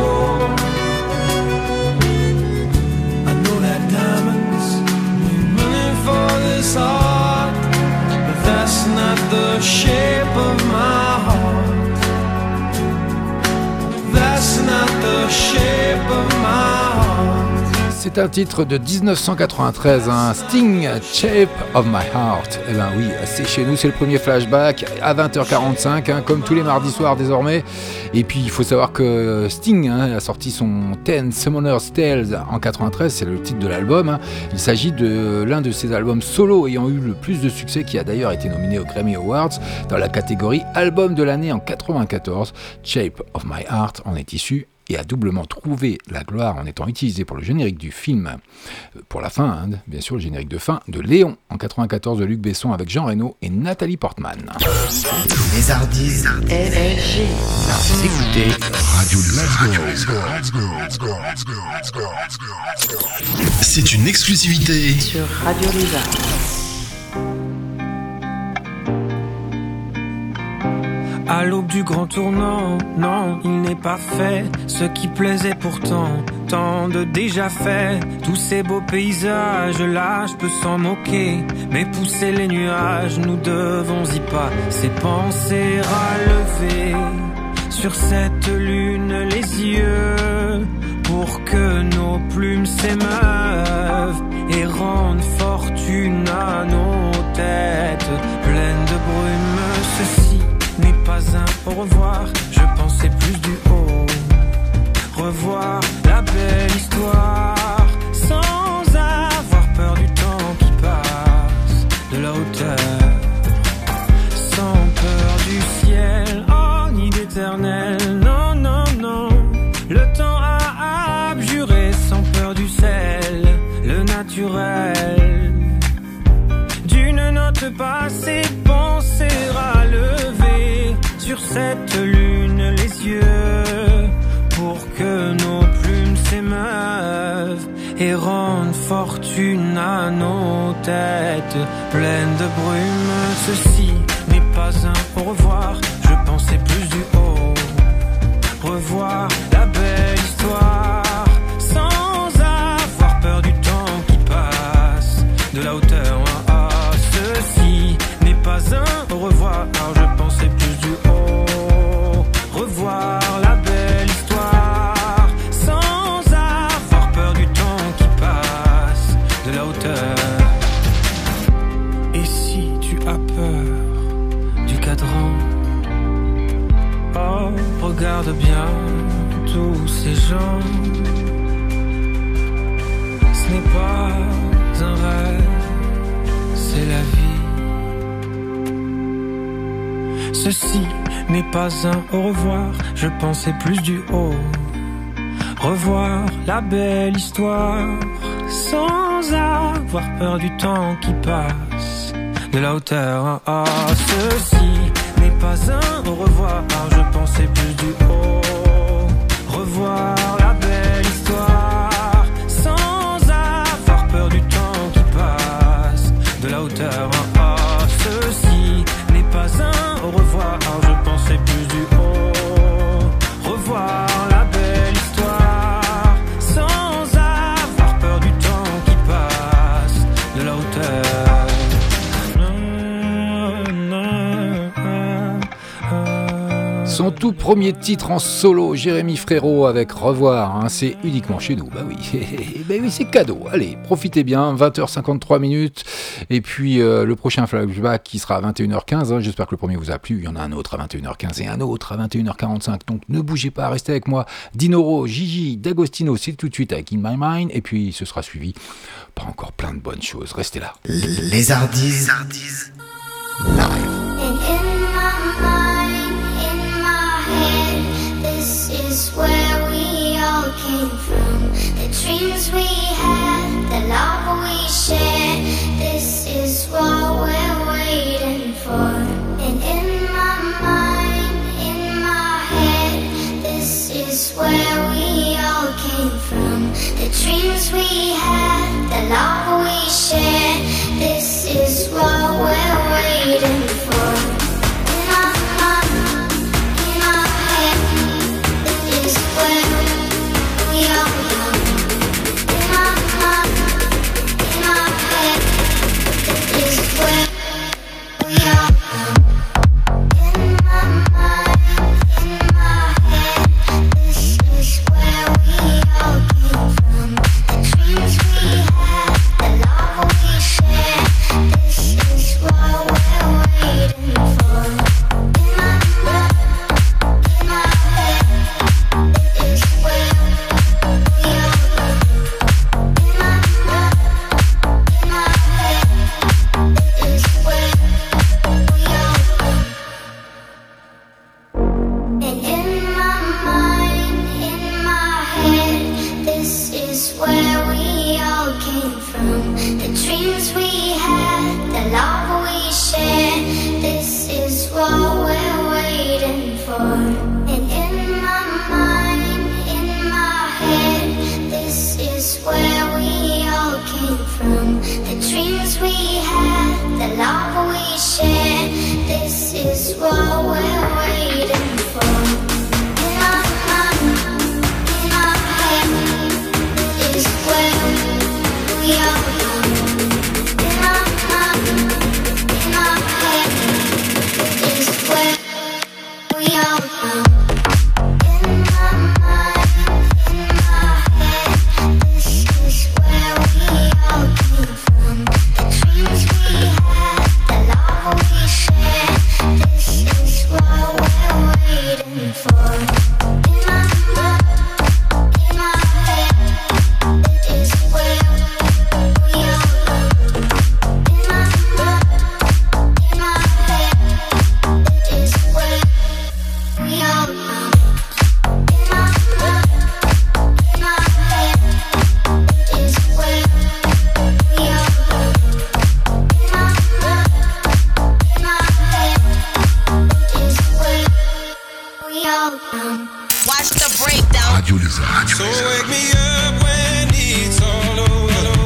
C'est un titre de 1993, un Sting, Shape of My Heart. Eh ben oui, c'est chez nous, c'est le premier flashback à 20h45, hein, comme tous les mardis soirs désormais. Et puis il faut savoir que Sting hein, a sorti son Ten Summoner's Tales en 93, c'est le titre de l'album. hein. Il s'agit de l'un de ses albums solo ayant eu le plus de succès, qui a d'ailleurs été nominé aux Grammy Awards dans la catégorie Album de l'année en 94. Shape of My Heart en est issu et a doublement trouvé la gloire en étant utilisé pour le générique du film, euh, pour la fin, hein, bien sûr, le générique de fin de Léon en 94 de Luc Besson avec Jean Reno et Nathalie Portman. Les. Vous écoutez Radio C'est une exclusivité Sur Radio Lézard. À l'aube du grand tournant, non, il n'est pas fait ce qui plaisait pourtant, tant de déjà fait. Tous ces beaux paysages, là, je peux s'en moquer, mais pousser les nuages, nous devons y pas, c'est penser à lever sur cette lune les yeux pour que nos plumes s'émeuvent et rendent fortune à nos têtes pleines de brume. N'est pas un au revoir, je pensais plus du haut. Revoir la belle histoire cette lune les yeux pour que nos plumes s'émeuvent et rendent fortune à nos têtes pleines de brume. Ceci n'est pas un au revoir, je pensais plus du haut. Revoir la belle histoire sans avoir peur du temps qui passe, de la hauteur. ah. Ceci n'est pas un au revoir, regarde bien tous ces gens. Ce n'est pas un rêve, c'est la vie. Ceci n'est pas un au revoir, je pensais plus du haut. Revoir la belle histoire sans avoir peur du temps qui passe, de la hauteur. ah. Ceci au revoir, je pensais plus du haut. Revoir premier titre en solo, Jérémy Frérot avec Revoir, hein, c'est uniquement chez nous. Bah oui, bah oui c'est cadeau. Allez, profitez bien, 20h53 minutes. Et puis euh, le prochain flashback qui sera à 21h15. hein, J'espère que le premier vous a plu. Il y en a un autre à 21h15 et un autre à 21h45. Donc ne bougez pas, restez avec moi. Dinoro, Gigi, D'Agostino, c'est tout de suite avec In My Mind. Et puis ce sera suivi par encore plein de bonnes choses. Restez là. Les Hardies. Live. And in dreams we had, the love we shared, this is what we're waiting for. And in my mind, in my head, this is where we all came from. The dreams we had, the love we shared, this is what we're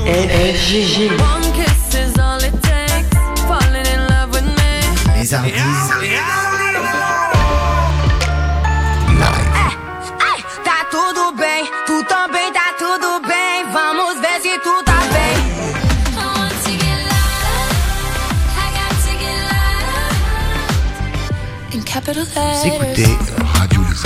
É, é GG. Tá tudo bem, tu também tá tudo bem. Vamos ver se tu tá bem. Écoutez Radio Les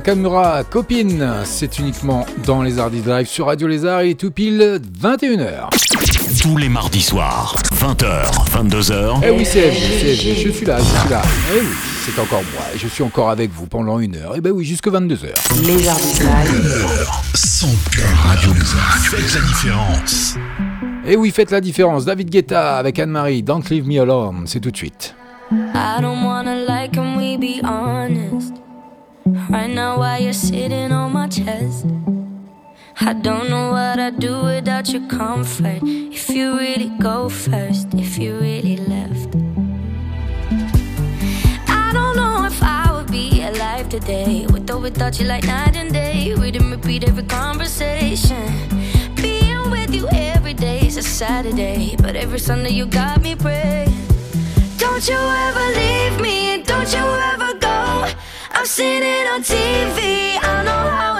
Nakamura, copine, c'est uniquement dans les Hardy Drive sur Radio Lézard et tout pile 21h. Tous les mardis soirs, 20h, 22h. Eh oui, c'est je suis là, je suis là. Eh oui, c'est encore moi, et je suis encore avec vous pendant une heure. Eh ben oui, jusque 22h. Les Ardis Live. Son cœur Radio Lézard. Faites la différence. Eh oui, faites la différence. David Guetta avec Anne-Marie, Don't Leave Me Alone, c'est tout de suite. I don't wanna lie, can we be honest? Chest, I don't know what I'd do without your comfort. If you really go first, if you really left. I don't know if I would be alive today with or without you, like night and day. Read and repeat every conversation. Being with you every day is a Saturday, but every Sunday you got me praying. Don't you ever leave me, don't you ever go. I've seen it on TV, I know how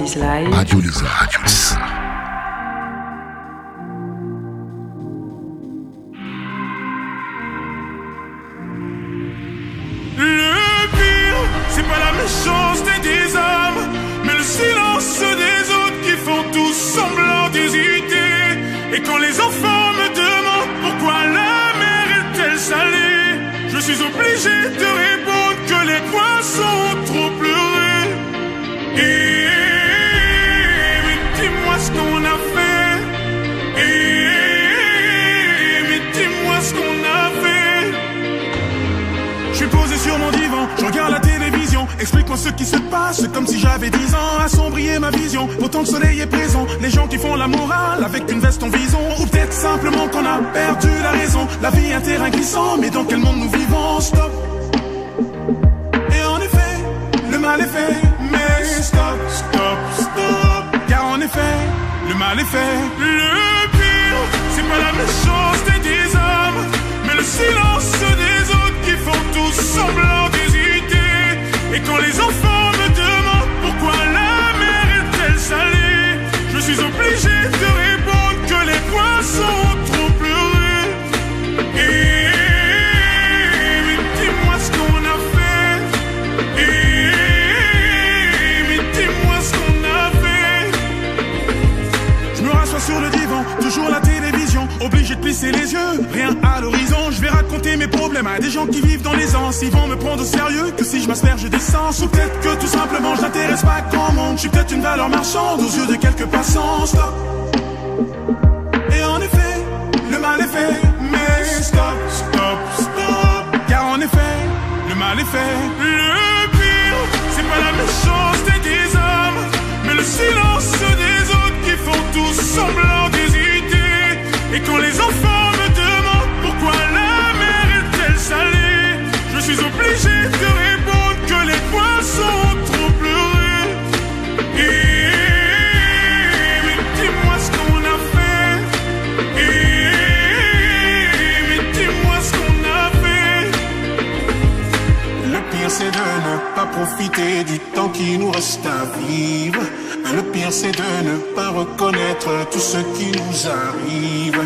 Live. Radio. Le pire, c'est pas la méchanceté des hommes, mais le silence des autres qui font tous semblant d'hésiter. Et quand les enfants me demandent pourquoi la mer est-elle salée, je suis obligé de répondre que les poissons ont trop pleuré. Et Explique-moi ce qui se passe, c'est comme si j'avais 10 ans. Assombrir ma vision, pourtant le soleil est présent. Les gens qui font la morale avec une veste en vison. Ou peut-être simplement qu'on a perdu la raison. La vie est un terrain glissant, mais dans quel monde nous vivons? Stop. Et en effet, le mal est fait, mais stop, stop, stop. Car en effet, le mal est fait. Le pire, c'est pas la méchanceté des hommes, mais le silence des autres qui font tous semblant. Et quand les enfants me demandent pourquoi la mer est-elle salée, je suis obligé de répondre que les poissons ont trop pleuré. Et dis-moi ce qu'on a fait. Et dis-moi ce qu'on a fait. Je me rassois sur le divan, toujours la télévision, obligé de plisser les yeux, rien à l'horizon. Mes problèmes à des gens qui vivent dans les. Ils vont me prendre au sérieux que si je m'asperge d'essence. Ou peut-être que tout simplement je n'intéresse pas grand monde. Je suis peut-être une valeur marchande aux yeux de quelques passants. Stop. Et en effet, le mal est fait, mais stop, stop, stop. Car en effet, le mal est fait. Le pire, c'est pas la méchanceté des hommes, mais le silence des autres qui font tous semblant d'hésiter. Et quand les enfants suis obligé de répondre que les poissons ont trop pleuré. Et mais dis-moi ce qu'on a fait. Mais dis-moi ce qu'on a fait. Le pire c'est de ne pas profiter du temps qui nous reste à vivre. Le pire c'est de ne pas reconnaître tout ce qui nous arrive.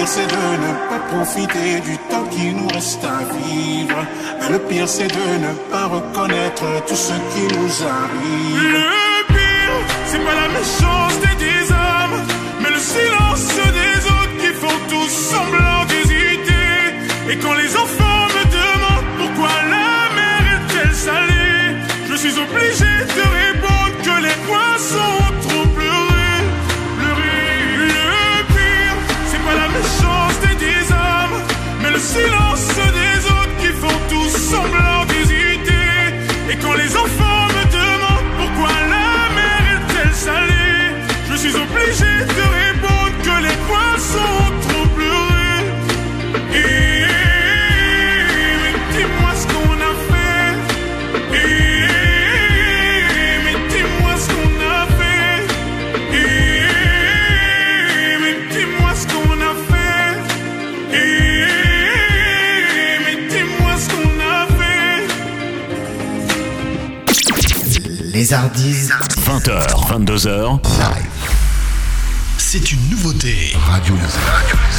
Le pire c'est de ne pas profiter du temps qui nous reste à vivre. Le pire c'est de ne pas reconnaître tout ce qui nous arrive. Le pire, c'est pas la méchanceté des hommes, mais le silence des autres qui font tous semblant d'hésiter. Et quand les enfants me demandent pourquoi la mer est-elle salée, je suis obligé de répondre que les poissons silence des autres qui font tous semblant d'hésiter. Et quand les enfants me demandent pourquoi la mer est-elle salée, je suis obligé de répondre que les poissons Les Hardis. 20h, 22h. C'est une nouveauté. Radio Lézard.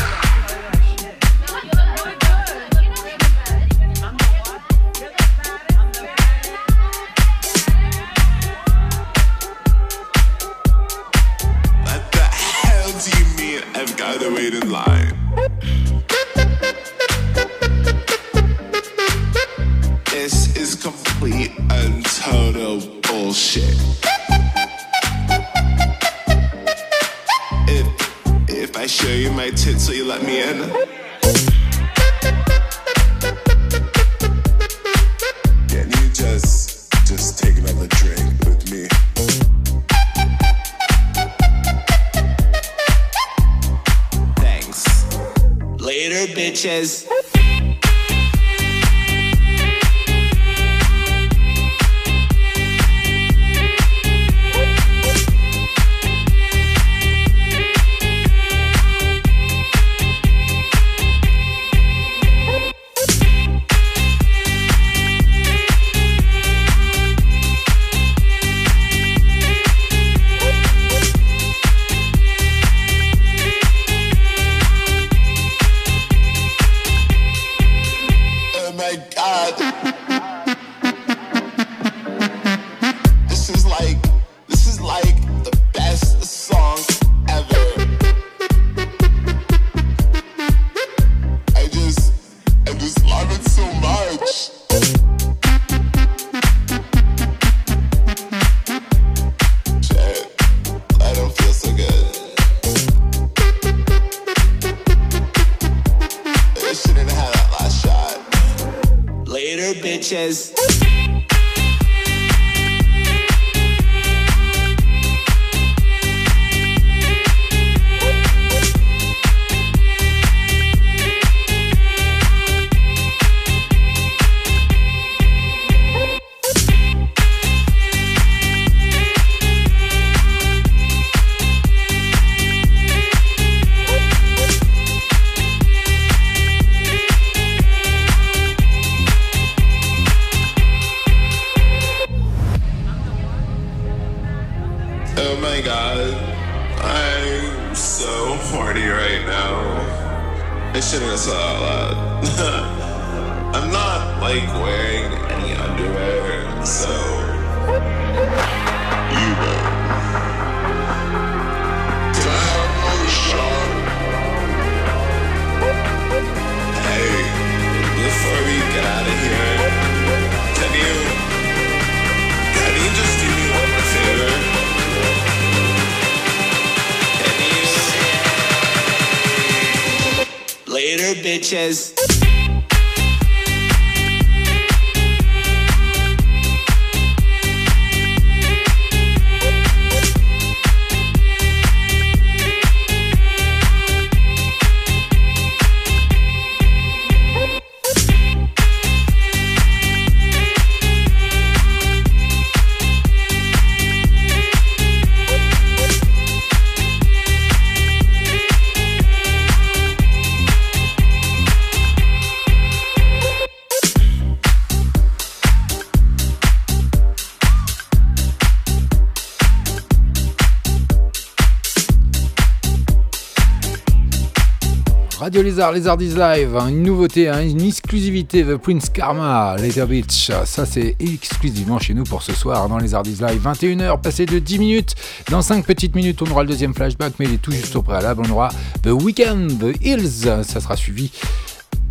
Lézard, Lézardise Live, hein, une nouveauté, hein, une exclusivité The Prince Karma, Later Beach. Ça, c'est exclusivement chez nous pour ce soir dans Lézardise Live. 21h, passé de 10 minutes. Dans 5 petites minutes, on aura le deuxième flashback, mais il est tout juste au préalable. On aura The Weekend, The Hills. Ça sera suivi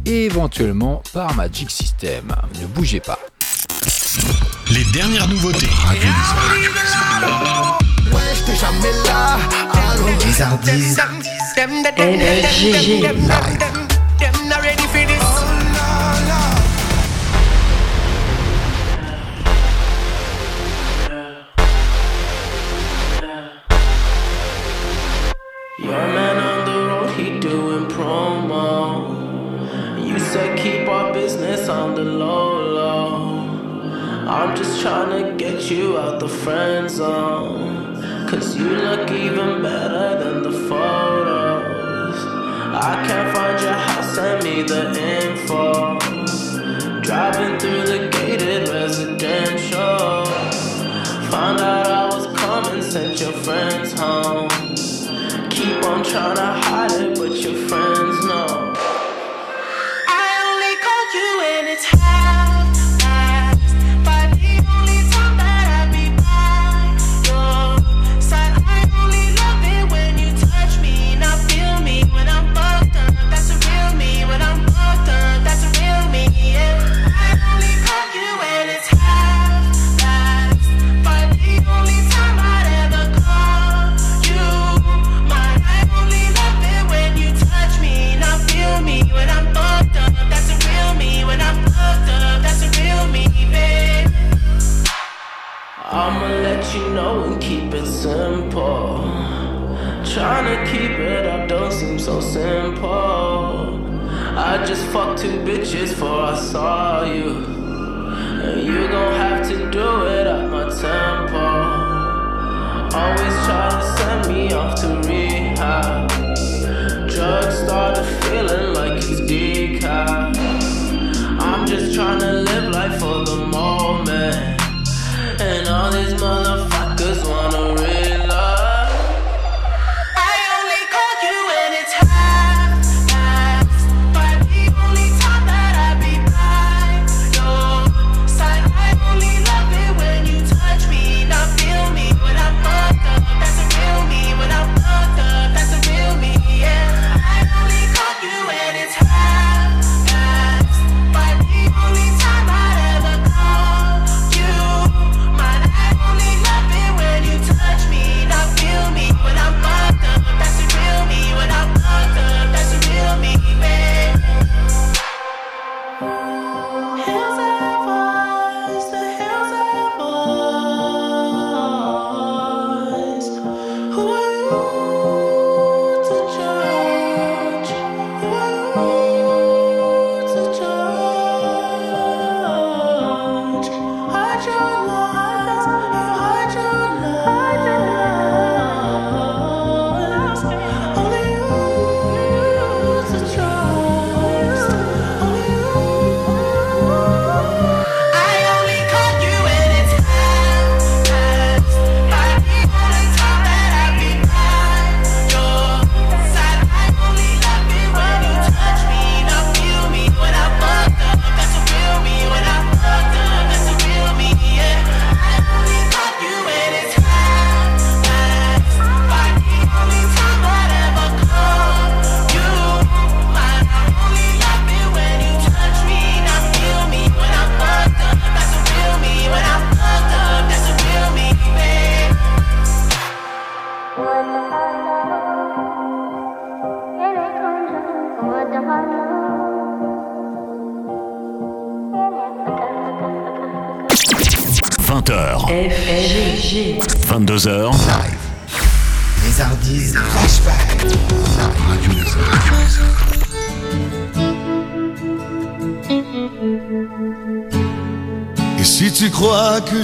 éventuellement par Magic System. Ne bougez pas. Les dernières nouveautés. Radio Lézard. Ouais, j'étais jamais là. Allô, les Hardis. LGG. Live. Them not ready for this. Your man on the road, he doing promo. You said keep our business on the low low. I'm just trying to get you out the friend zone. Cause you look even better than the photos. I can't find your house, send me the info. Driving through the gated residential. Found out I was coming, sent your friends home. Keep on trying to hide it, but your friends. so simple. I just fucked two bitches before I saw you. And you gon' have to do it at my tempo. Always try to send me off to rehab. Drugs started feeling like it's decaf. I'm just trying to live life for the moment. And all these motherfuckers wanna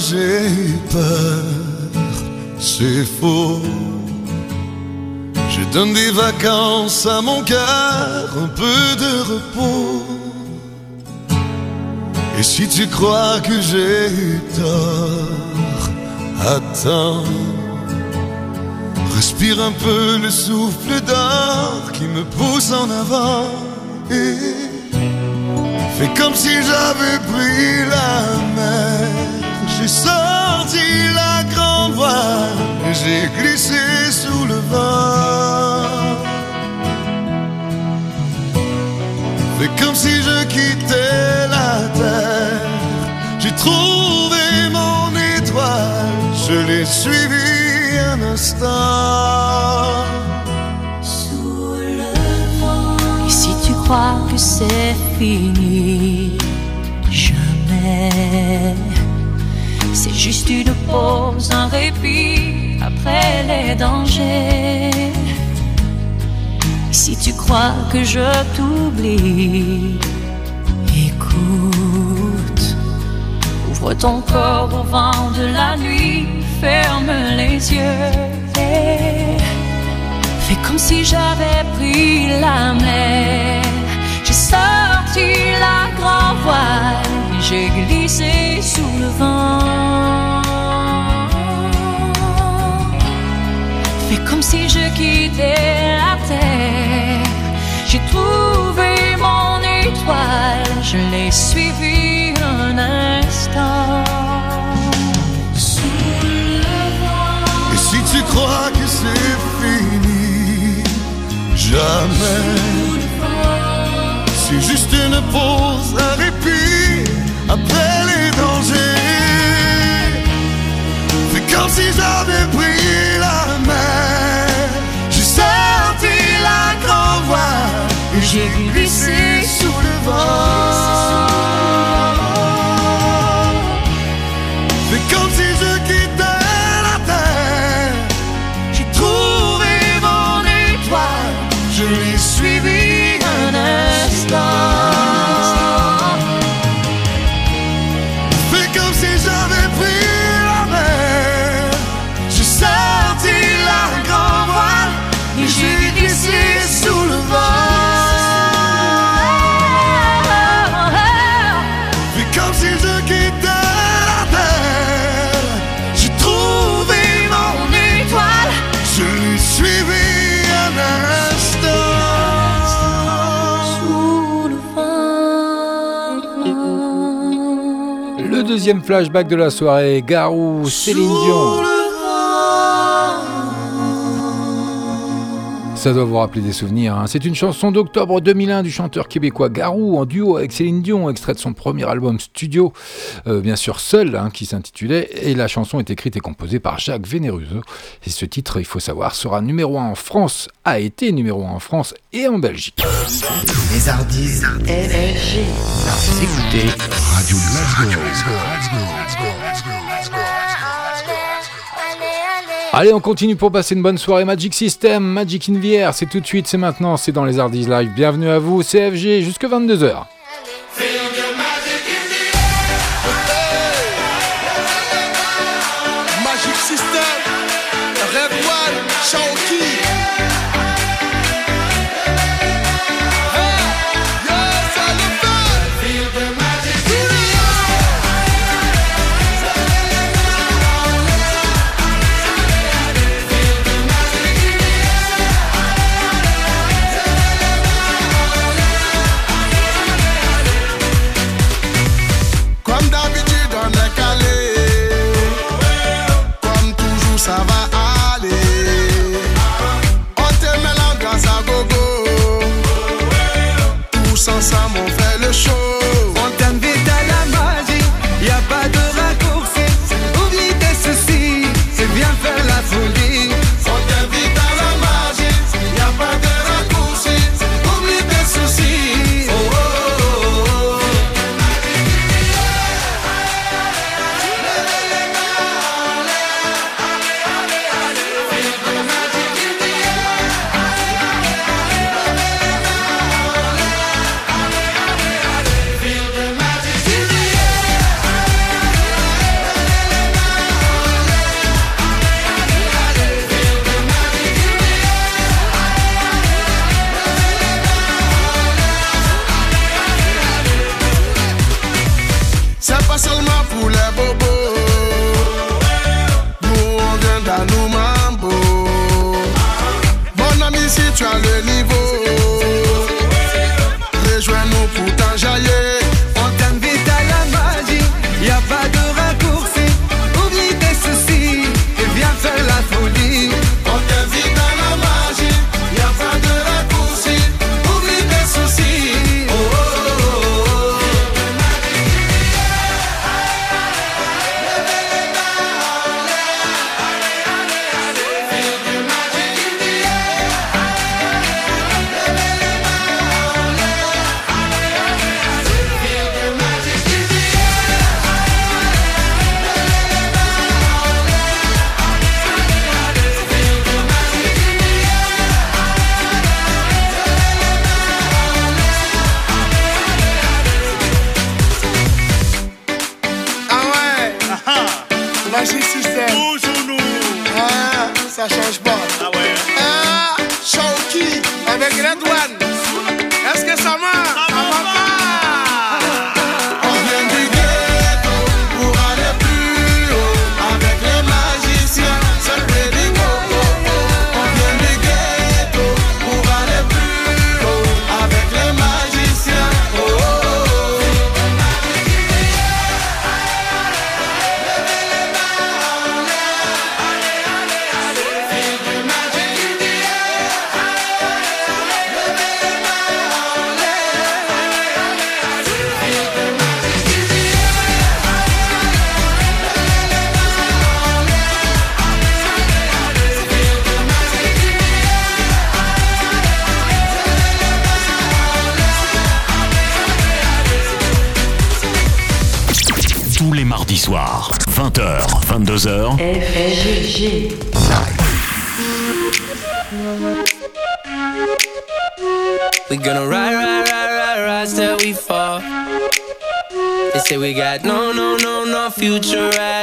j'ai peur, c'est faux. Je donne des vacances à mon cœur, un peu de repos. Et si tu crois que j'ai eu tort, attends. Respire un peu le souffle d'or qui me pousse en avant. Et fait comme si j'avais pris la mer. J'ai sorti la grande voile et j'ai glissé sous le vent. Fait comme si je quittais la terre. J'ai trouvé mon étoile, je l'ai suivi un instant. crois que c'est fini. Jamais. C'est juste une pause, un répit après les dangers. Si tu crois que je t'oublie, écoute. Ouvre ton corps au vent de la nuit, ferme les yeux. Et Fais comme si j'avais pris la mer. J'ai sorti la grand voile j'ai glissé sous le vent. Fais comme si je quittais la terre. J'ai trouvé mon étoile, je l'ai suivie un instant. Sous le vent. Et si tu crois que c'est fini jamais. C'est juste une pause, un répit après les dangers. C'est comme si j'avais pris la mer. J'ai sorti la grand voile et j'ai glissé sous le vent. Deuxième flashback de la soirée, Garou, Céline Dion. Ça doit vous rappeler des souvenirs. hein. C'est une chanson d'octobre 2001 du chanteur québécois Garou en duo avec Céline Dion, extrait de son premier album studio, euh, bien sûr seul, hein, qui s'intitulait. Et la chanson est écrite et composée par Jacques Vénéruso. Et ce titre, il faut savoir, sera numéro 1 en France, a été numéro 1 en France et en Belgique. Les écoutez Radio Glasgow. Allez, on continue pour passer une bonne soirée Magic System, Magic in c'est tout de suite, c'est maintenant, c'est dans les Hardys Live. Bienvenue à vous, CFG, jusque 22h.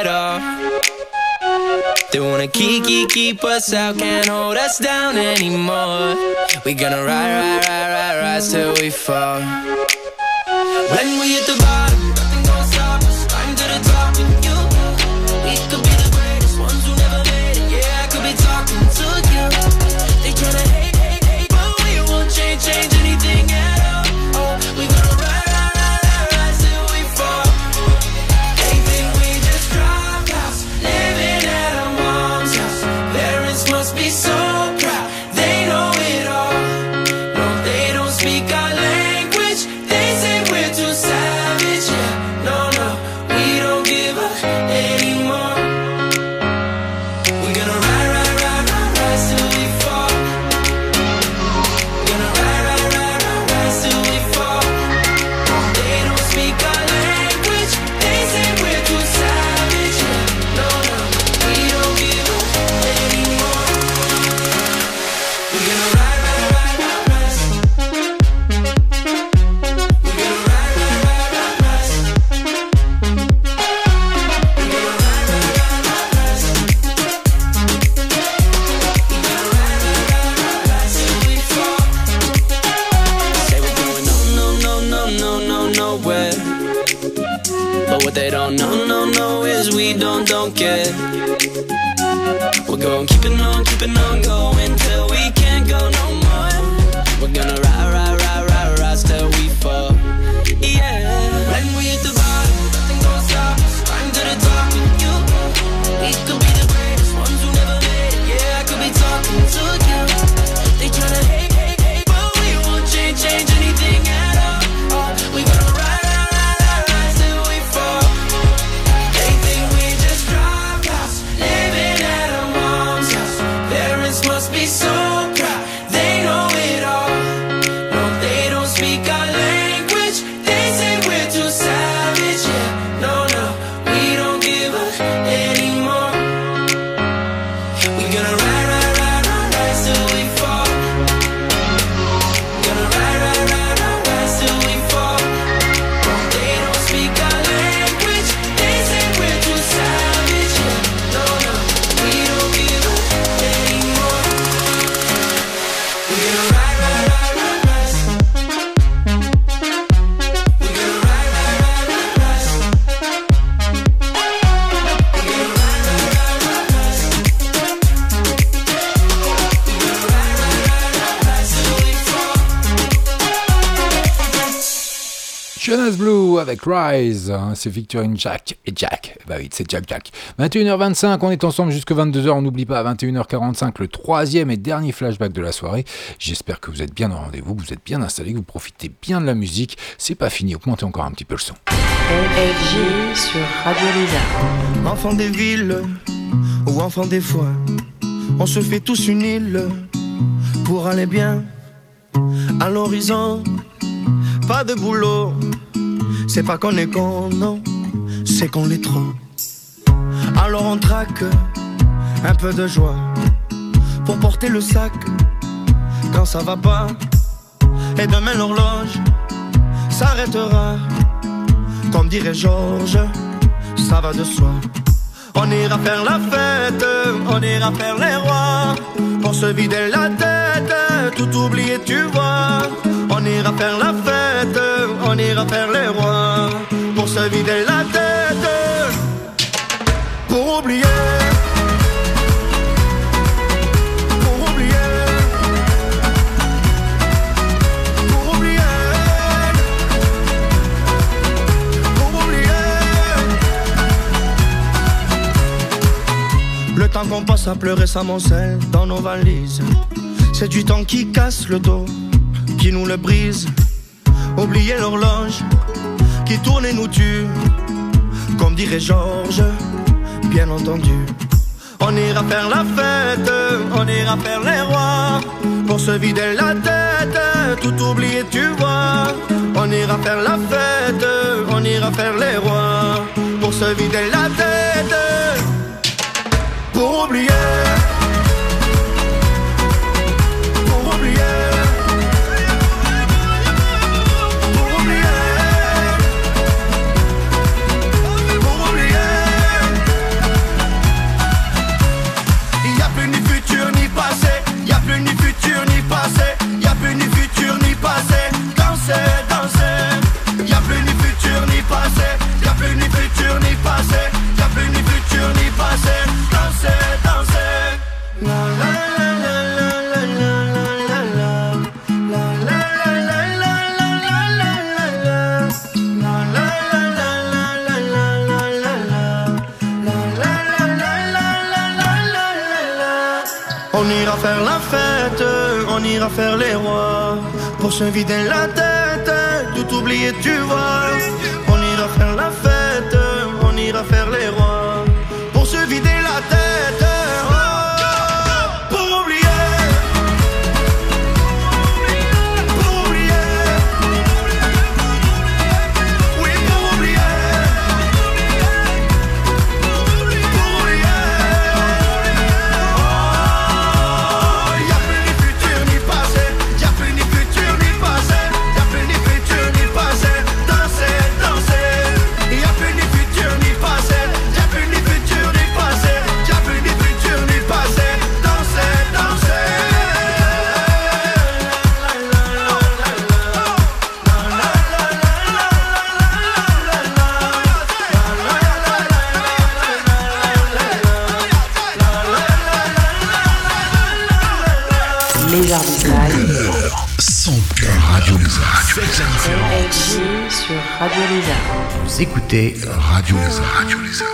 At all. They wanna keep, keep, keep us out, can't hold us down anymore. We gonna ride, ride, ride, ride, ride till we fall. When we hit the bottom, Rise, hein, c'est Victorine Jack et Jack. Bah oui, c'est Jack Jack. 21h25, on est ensemble jusque 22h. On n'oublie pas à 21h45 le troisième et dernier flashback de la soirée. J'espère que vous êtes bien au rendez-vous, que vous êtes bien installés, que vous profitez bien de la musique. C'est pas fini, augmentez encore un petit peu le son. Sur Radio Lézard. Enfant des villes ou enfant des foins, on se fait tous une île pour aller bien à l'horizon. Pas de boulot, c'est pas qu'on est con, non, c'est qu'on l'est trop. Alors on traque un peu de joie pour porter le sac quand ça va pas. Et demain l'horloge s'arrêtera. Comme dirait Georges, ça va de soi. On ira faire la fête, on ira faire les rois. Pour se vider la tête, tout oublier, tu vois. On ira faire la fête, on ira faire les rois. Pour se vider la tête, pour oublier. Pour oublier. Pour oublier. Pour oublier. Le temps qu'on passe à pleurer s'amoncelle dans nos valises. C'est du temps qui casse le dos, qui nous le brise. Oublier l'horloge qui tourne et nous tue. Comme dirait Georges, bien entendu. On ira faire la fête, on ira faire les rois. Pour se vider la tête, tout oublier, tu vois. On ira faire la fête, on ira faire les rois. pour se vider la tête, pour oublier. Danser, danser. Il n'y a plus ni futur ni passé, plus ni futur ni passé, plus ni futur ni passé. La la la la la la la la la. La la la la la la la la la la. Tout oublier tu vois. On ira faire la fête, on ira faire les rois Radio Lézard. Faites la différence. Sur Radio Lézard. Vous écoutez Radio Lézard. Radio Lézard.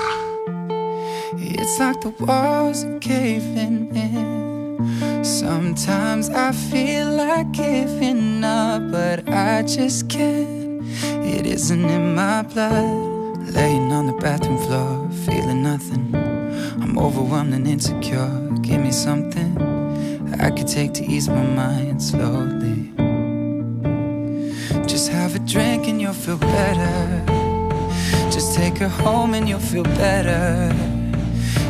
It's like the walls are caving in. Sometimes I feel like giving up, but I just can't. It isn't in my blood. Laying on the bathroom floor, feeling nothing. I'm overwhelmed and insecure. Give me something I could take to ease my mind slowly. Have a drink and you'll feel better. Just take her home and you'll feel better.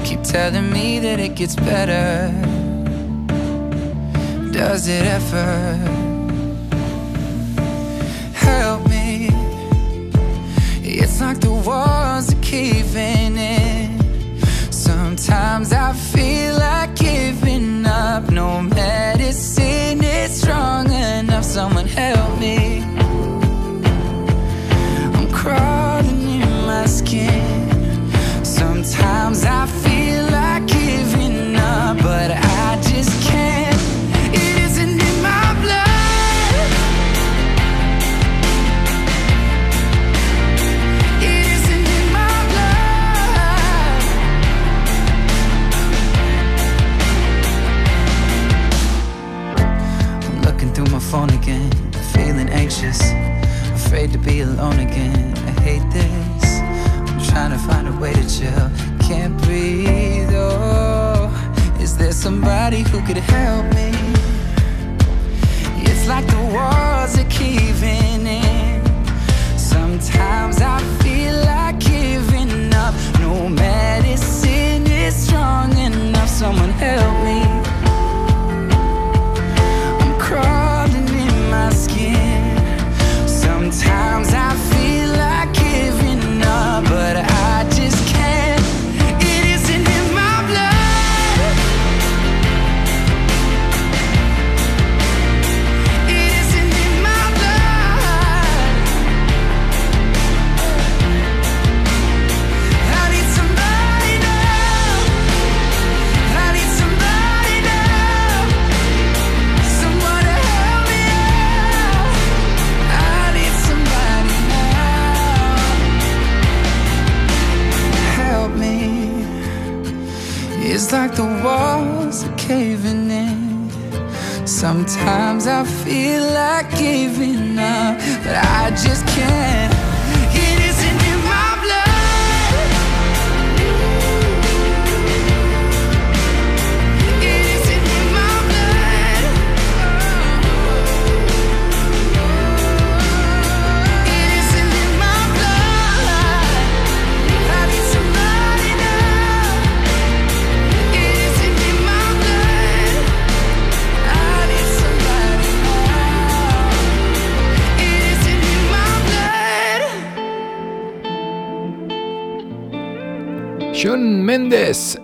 Keep telling me that it gets better. Does it ever? Help me. It's like the walls are caving in.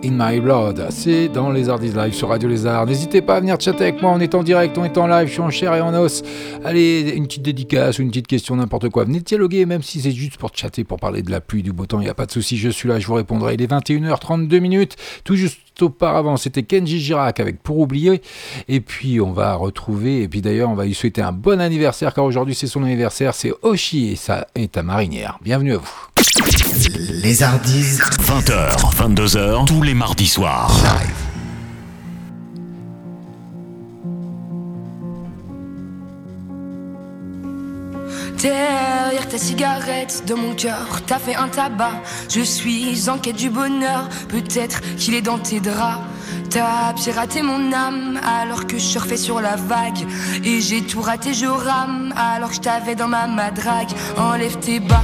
In My Blood, c'est dans les Artistes Live sur Radio Lézard. N'hésitez pas à venir chatter avec moi, on est en direct, on est en live, je suis en chair et en os. Allez, une petite dédicace ou une petite question, n'importe quoi. Venez dialoguer, même si c'est juste pour chatter, pour parler de la pluie, du beau temps, il n'y a pas de souci, je suis là, je vous répondrai. Il est 21h32 minutes, tout juste auparavant, c'était Kenji Girac avec Pour oublier. Et puis on va retrouver, et puis d'ailleurs on va lui souhaiter un bon anniversaire car aujourd'hui c'est son anniversaire, c'est Oshi et ça est ta marinière. Bienvenue à vous. Les Ardis 20h, 22h, tous les mardis soirs. Derrière ta cigarette, de mon cœur, t'as fait un tabac. Je suis en quête du bonheur, peut-être qu'il est dans tes draps. T'as piraté mon âme alors que je surfais sur la vague. Et j'ai tout raté, je rame alors que je t'avais dans ma madrague. Enlève tes bas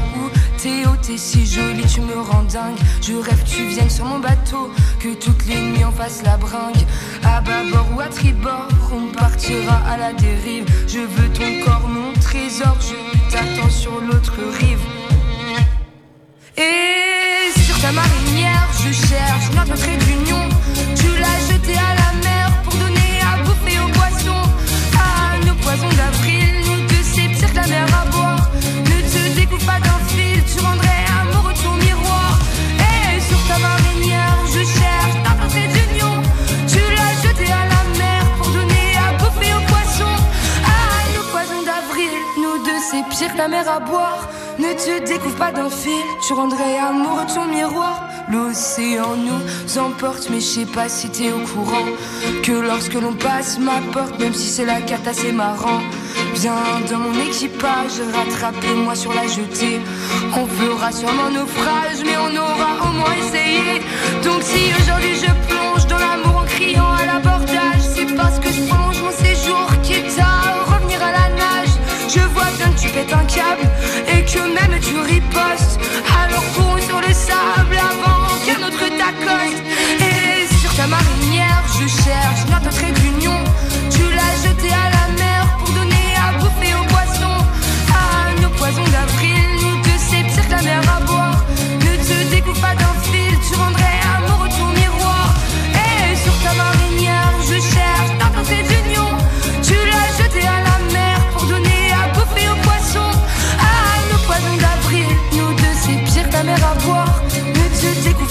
haut, t'es si jolie, tu me rends dingue. Je rêve que tu viennes sur mon bateau, que toutes les nuits on fasse la bringue. À bâbord ou à tribord, on partira à la dérive. Je veux ton corps, mon trésor, je t'attends sur l'autre rive. Et sur ta marinière, je cherche notre trait d'union. Que la mer à boire. Ne te découvre pas d'un fil, tu rendrais amoureux ton miroir. L'océan nous emporte, mais je sais pas si t'es au courant. Que lorsque l'on passe ma porte, même si c'est la carte assez marrant. Viens dans mon équipage, rattrapez-moi sur la jetée. On fera sûrement naufrage, mais on aura au moins essayé. Donc si aujourd'hui je plonge dans l'amour en criant à l'abordage, c'est parce que je plonge mon Tu pètes un câble et que même tu ripostes. Alors cours sur le sable avant qu'un autre t'accoste. Et sur ta marinière, je cherche notre trait d'union. Tu l'as jeté à la mer pour donner à bouffer aux poissons. À nos poisons d'avril, nous deux c'est pire que la mer à boire. Ne te découpe pas d'un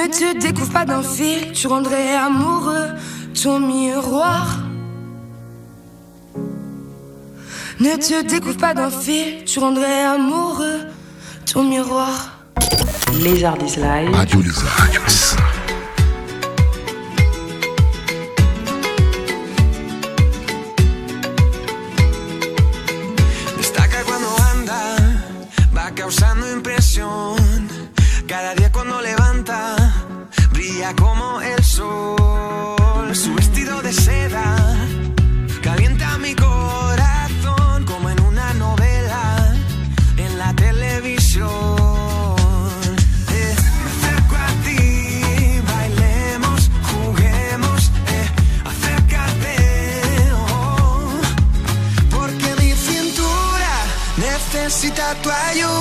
Ne te découvre pas d'un fil, tu rendrais amoureux ton miroir. Ne te découvre pas d'un fil, tu rendrais amoureux ton miroir. Les Live. Radio Lézard. Necesita tu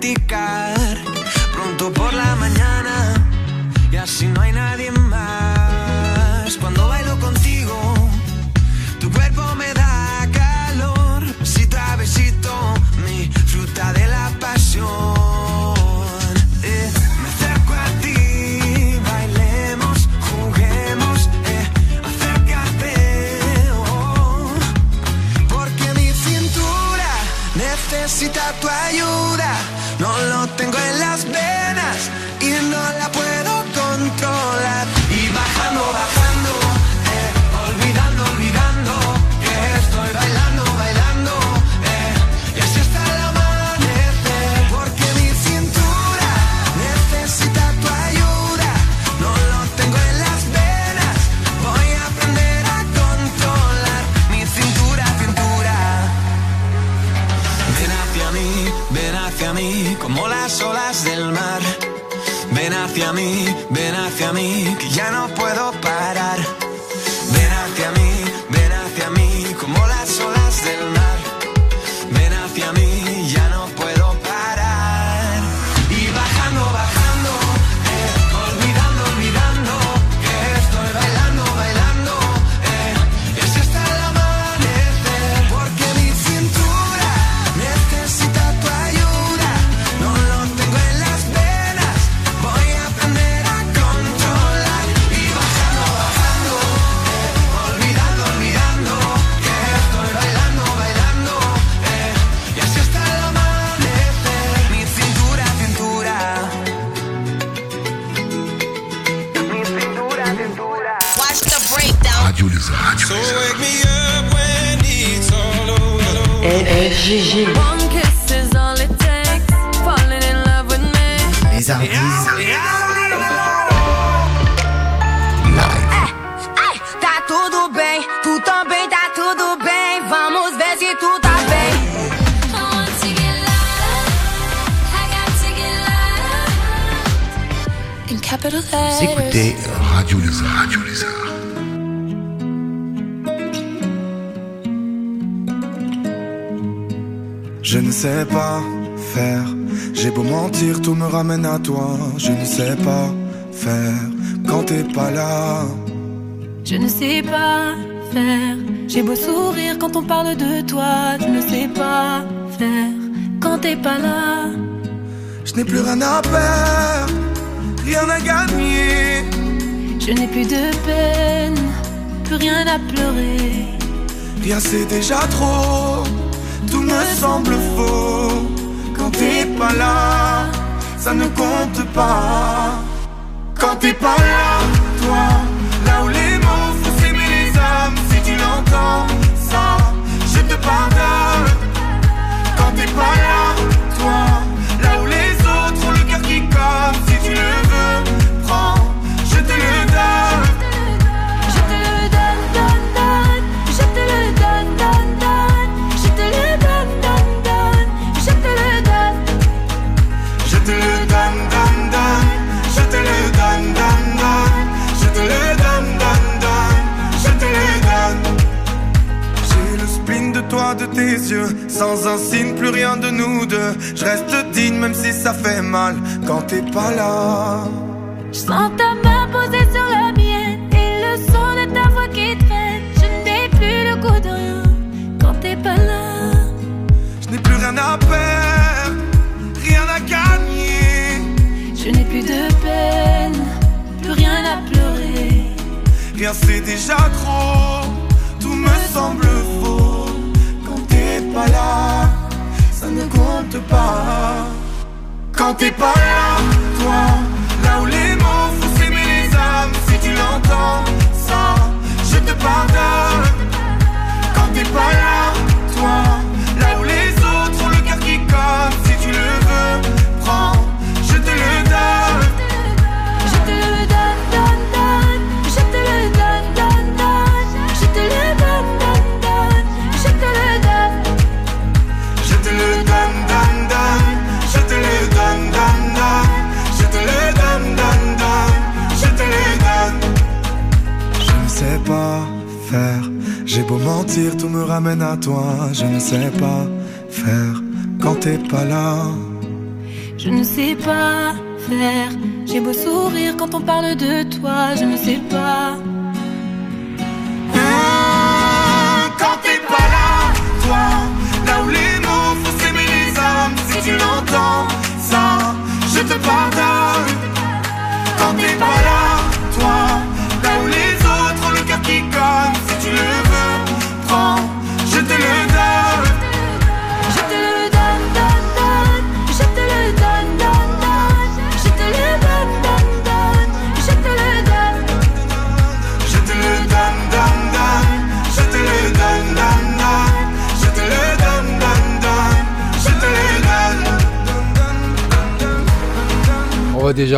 criticar. parle de toi, tu ne sais pas faire quand t'es pas là. Je n'ai plus rien à perdre, rien à gagner. Je n'ai plus de peine, plus rien à pleurer. Rien c'est déjà trop, tout me semble faux. Quand t'es pas là, ça ne compte pas. Quand t'es pas là, toi.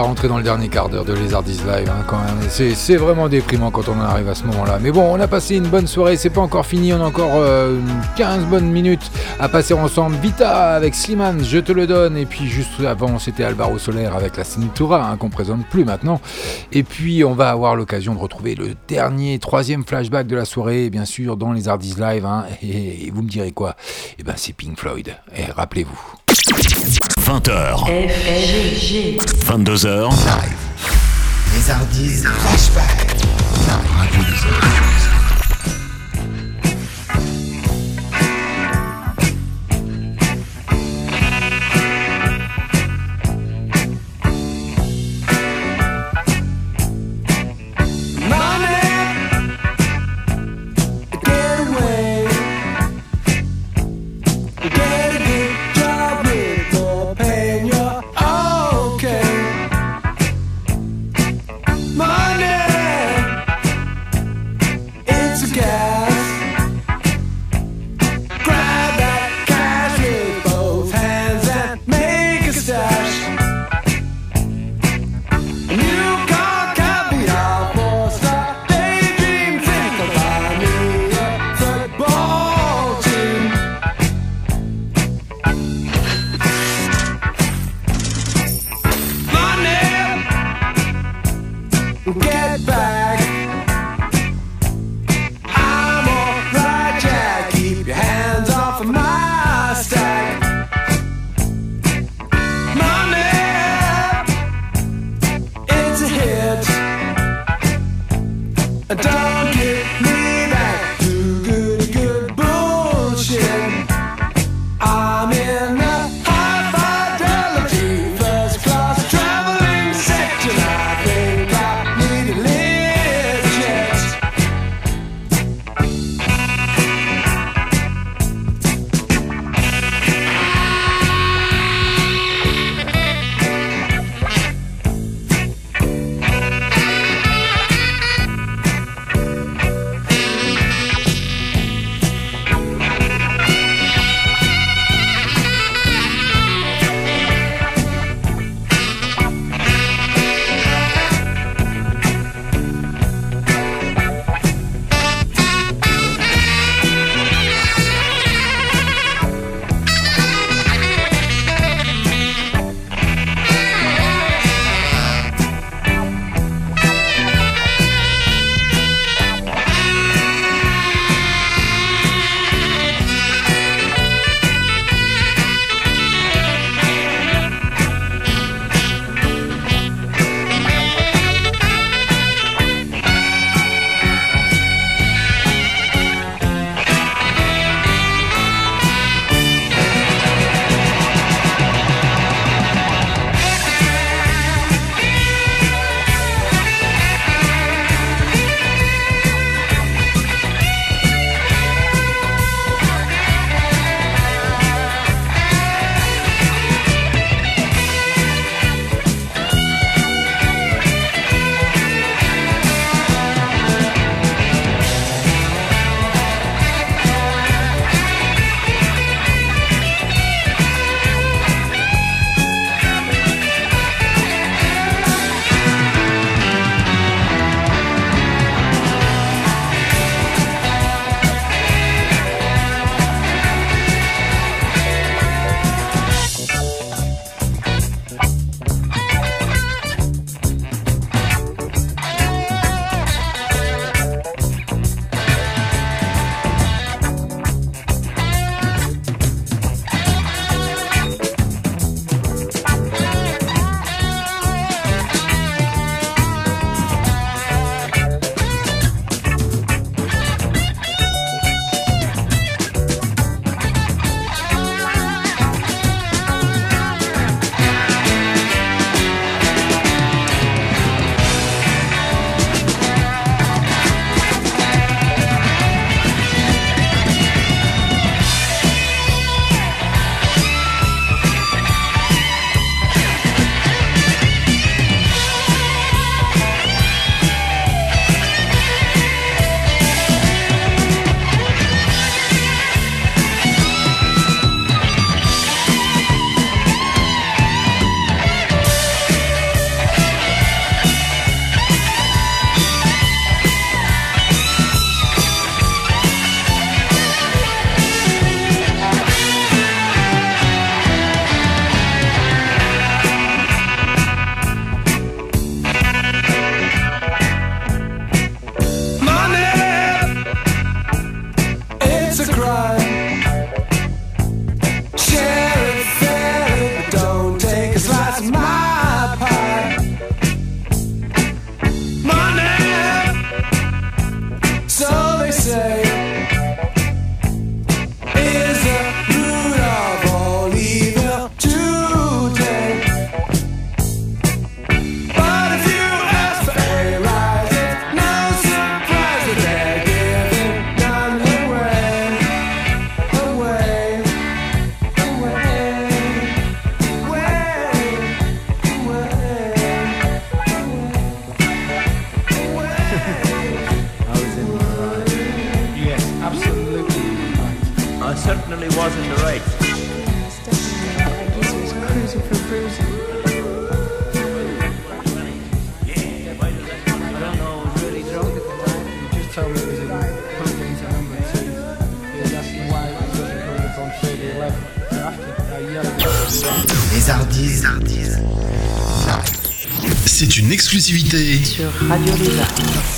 Déjà rentrer dans le dernier quart d'heure de Lézardis Live hein, quand même. C'est, vraiment déprimant quand on en arrive à ce moment-là. Mais bon, on a passé une bonne soirée, c'est pas encore fini, on a encore euh, 15 bonnes minutes à passer ensemble. Vita avec Slimane, je te le donne. Et puis juste avant, c'était Alvaro Soler avec la Cintura, hein, qu'on présente plus maintenant. Et puis on va avoir l'occasion de retrouver le dernier, troisième flashback de la soirée, bien sûr, dans les Live. hein. Et, vous me direz quoi? Eh ben c'est Pink Floyd. Et rappelez-vous. 20h, FG. 22h, Les Hardis Flashback. Exclusivité sur Radio Lézard.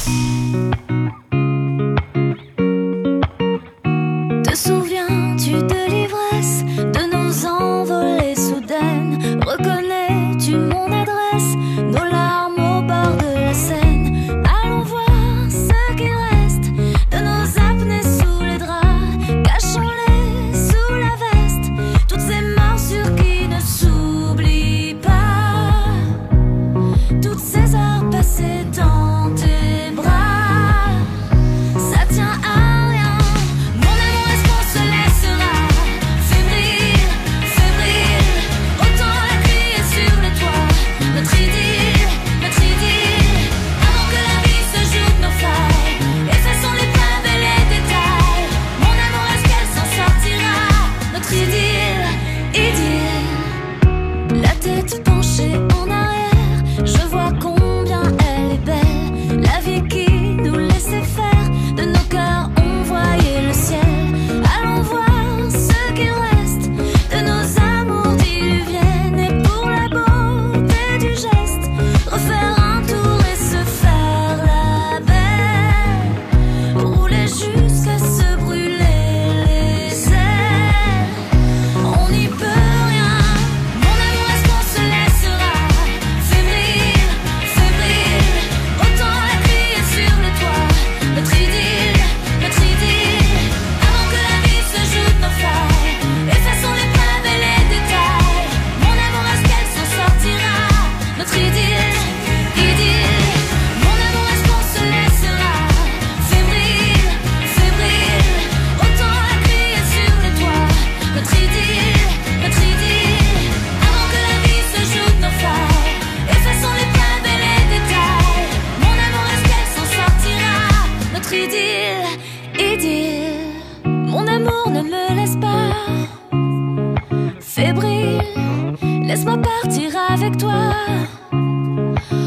Laisse-moi partir avec toi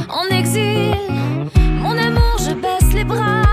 en exil. Mon amour, je baisse les bras.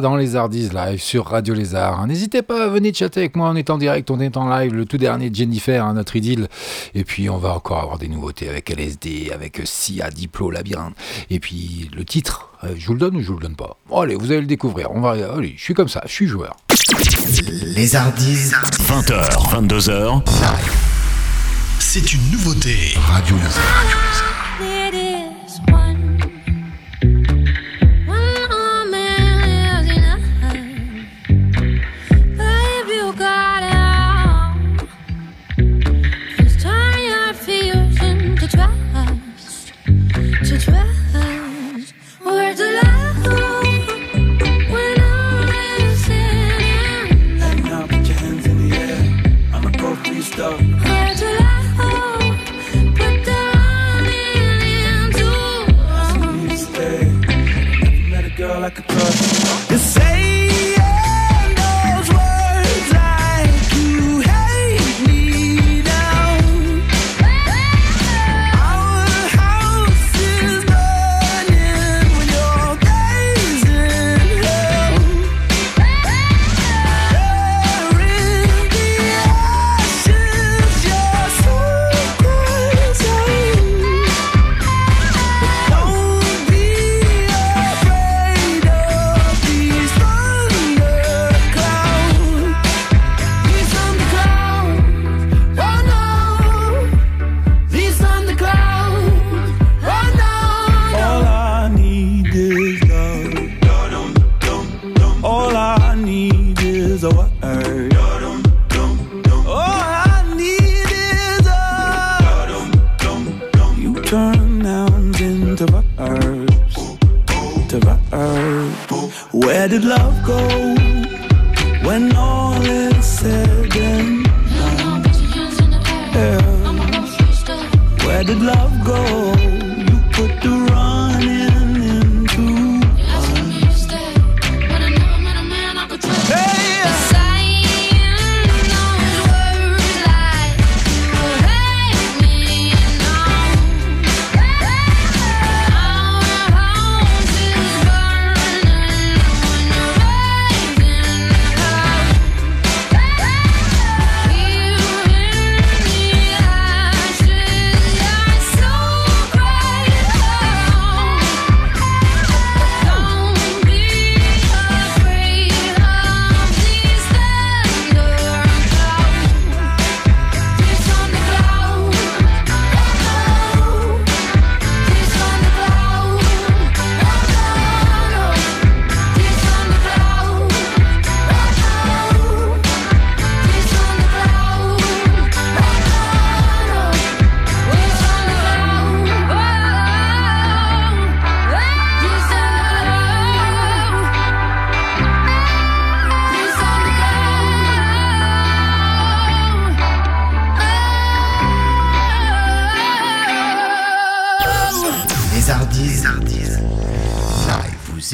Dans les Ardis Live sur Radio Lézard. N'hésitez pas à venir chatter avec moi, on est en direct, on est en live, le tout dernier Jennifer, hein, notre idylle. Et puis on va encore avoir des nouveautés avec LSD, avec Sia, Diplo, Labyrinthe. Et puis le titre, euh, je vous le donne ou je vous le donne pas? Bon allez, vous allez le découvrir. On va, allez, je suis comme ça, je suis joueur. Les Ardis. 20h, 22h. C'est une nouveauté. Radio Lézard.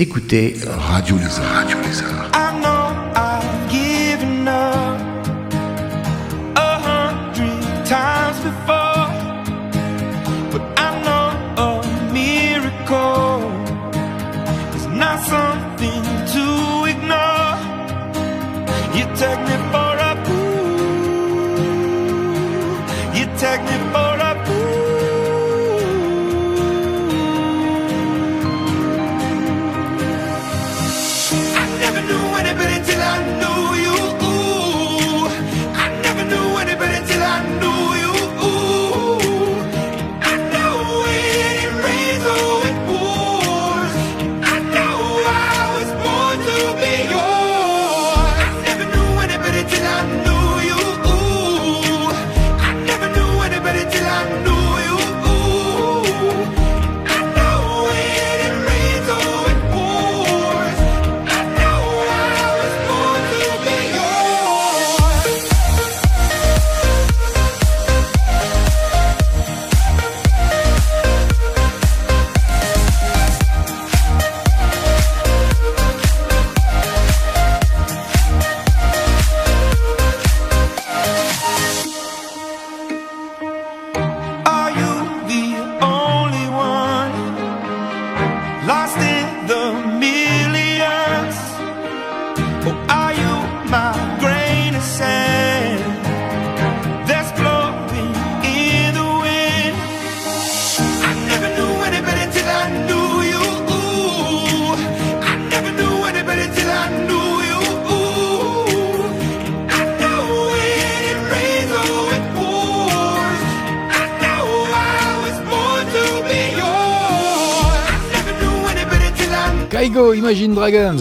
Écoutez Radio Lézard. Radio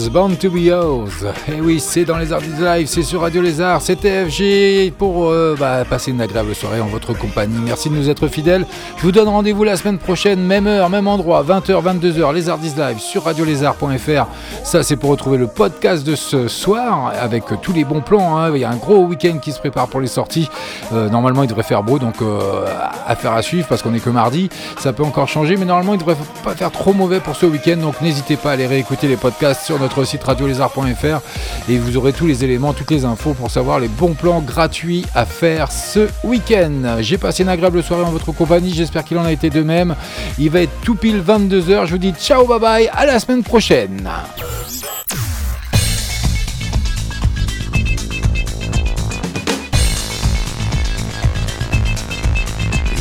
Dragons, Born to be Yours. Et oui, c'est dans les Artistes Live, c'est sur Radio Lézard, c'est TFG pour euh, bah, passer une agréable soirée en votre compagnie. Merci de nous être fidèles. Je vous donne rendez-vous la semaine prochaine, même heure, même endroit, 20h, 22h, les Artistes Live sur radiolézard.fr. Ça, c'est pour retrouver le podcast de ce soir avec tous les bons plans. hein. Il y a un gros week-end qui se prépare pour les sorties. Euh, normalement, il devrait faire beau, donc euh, affaire à suivre parce qu'on est que mardi. Ça peut encore changer, mais normalement, il devrait pas faire trop mauvais pour ce week-end. Donc, n'hésitez pas à aller réécouter les podcasts sur notre site radiolézard.fr et vous aurez tous les éléments, toutes les infos pour savoir les bons plans gratuits à faire ce week-end. J'ai passé une agréable soirée en votre compagnie. J'espère qu'il en a été de même. Il va être tout pile 22h. Je vous dis ciao, bye bye. À la semaine prochaine.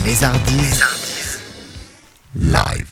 Les Hardies. Live.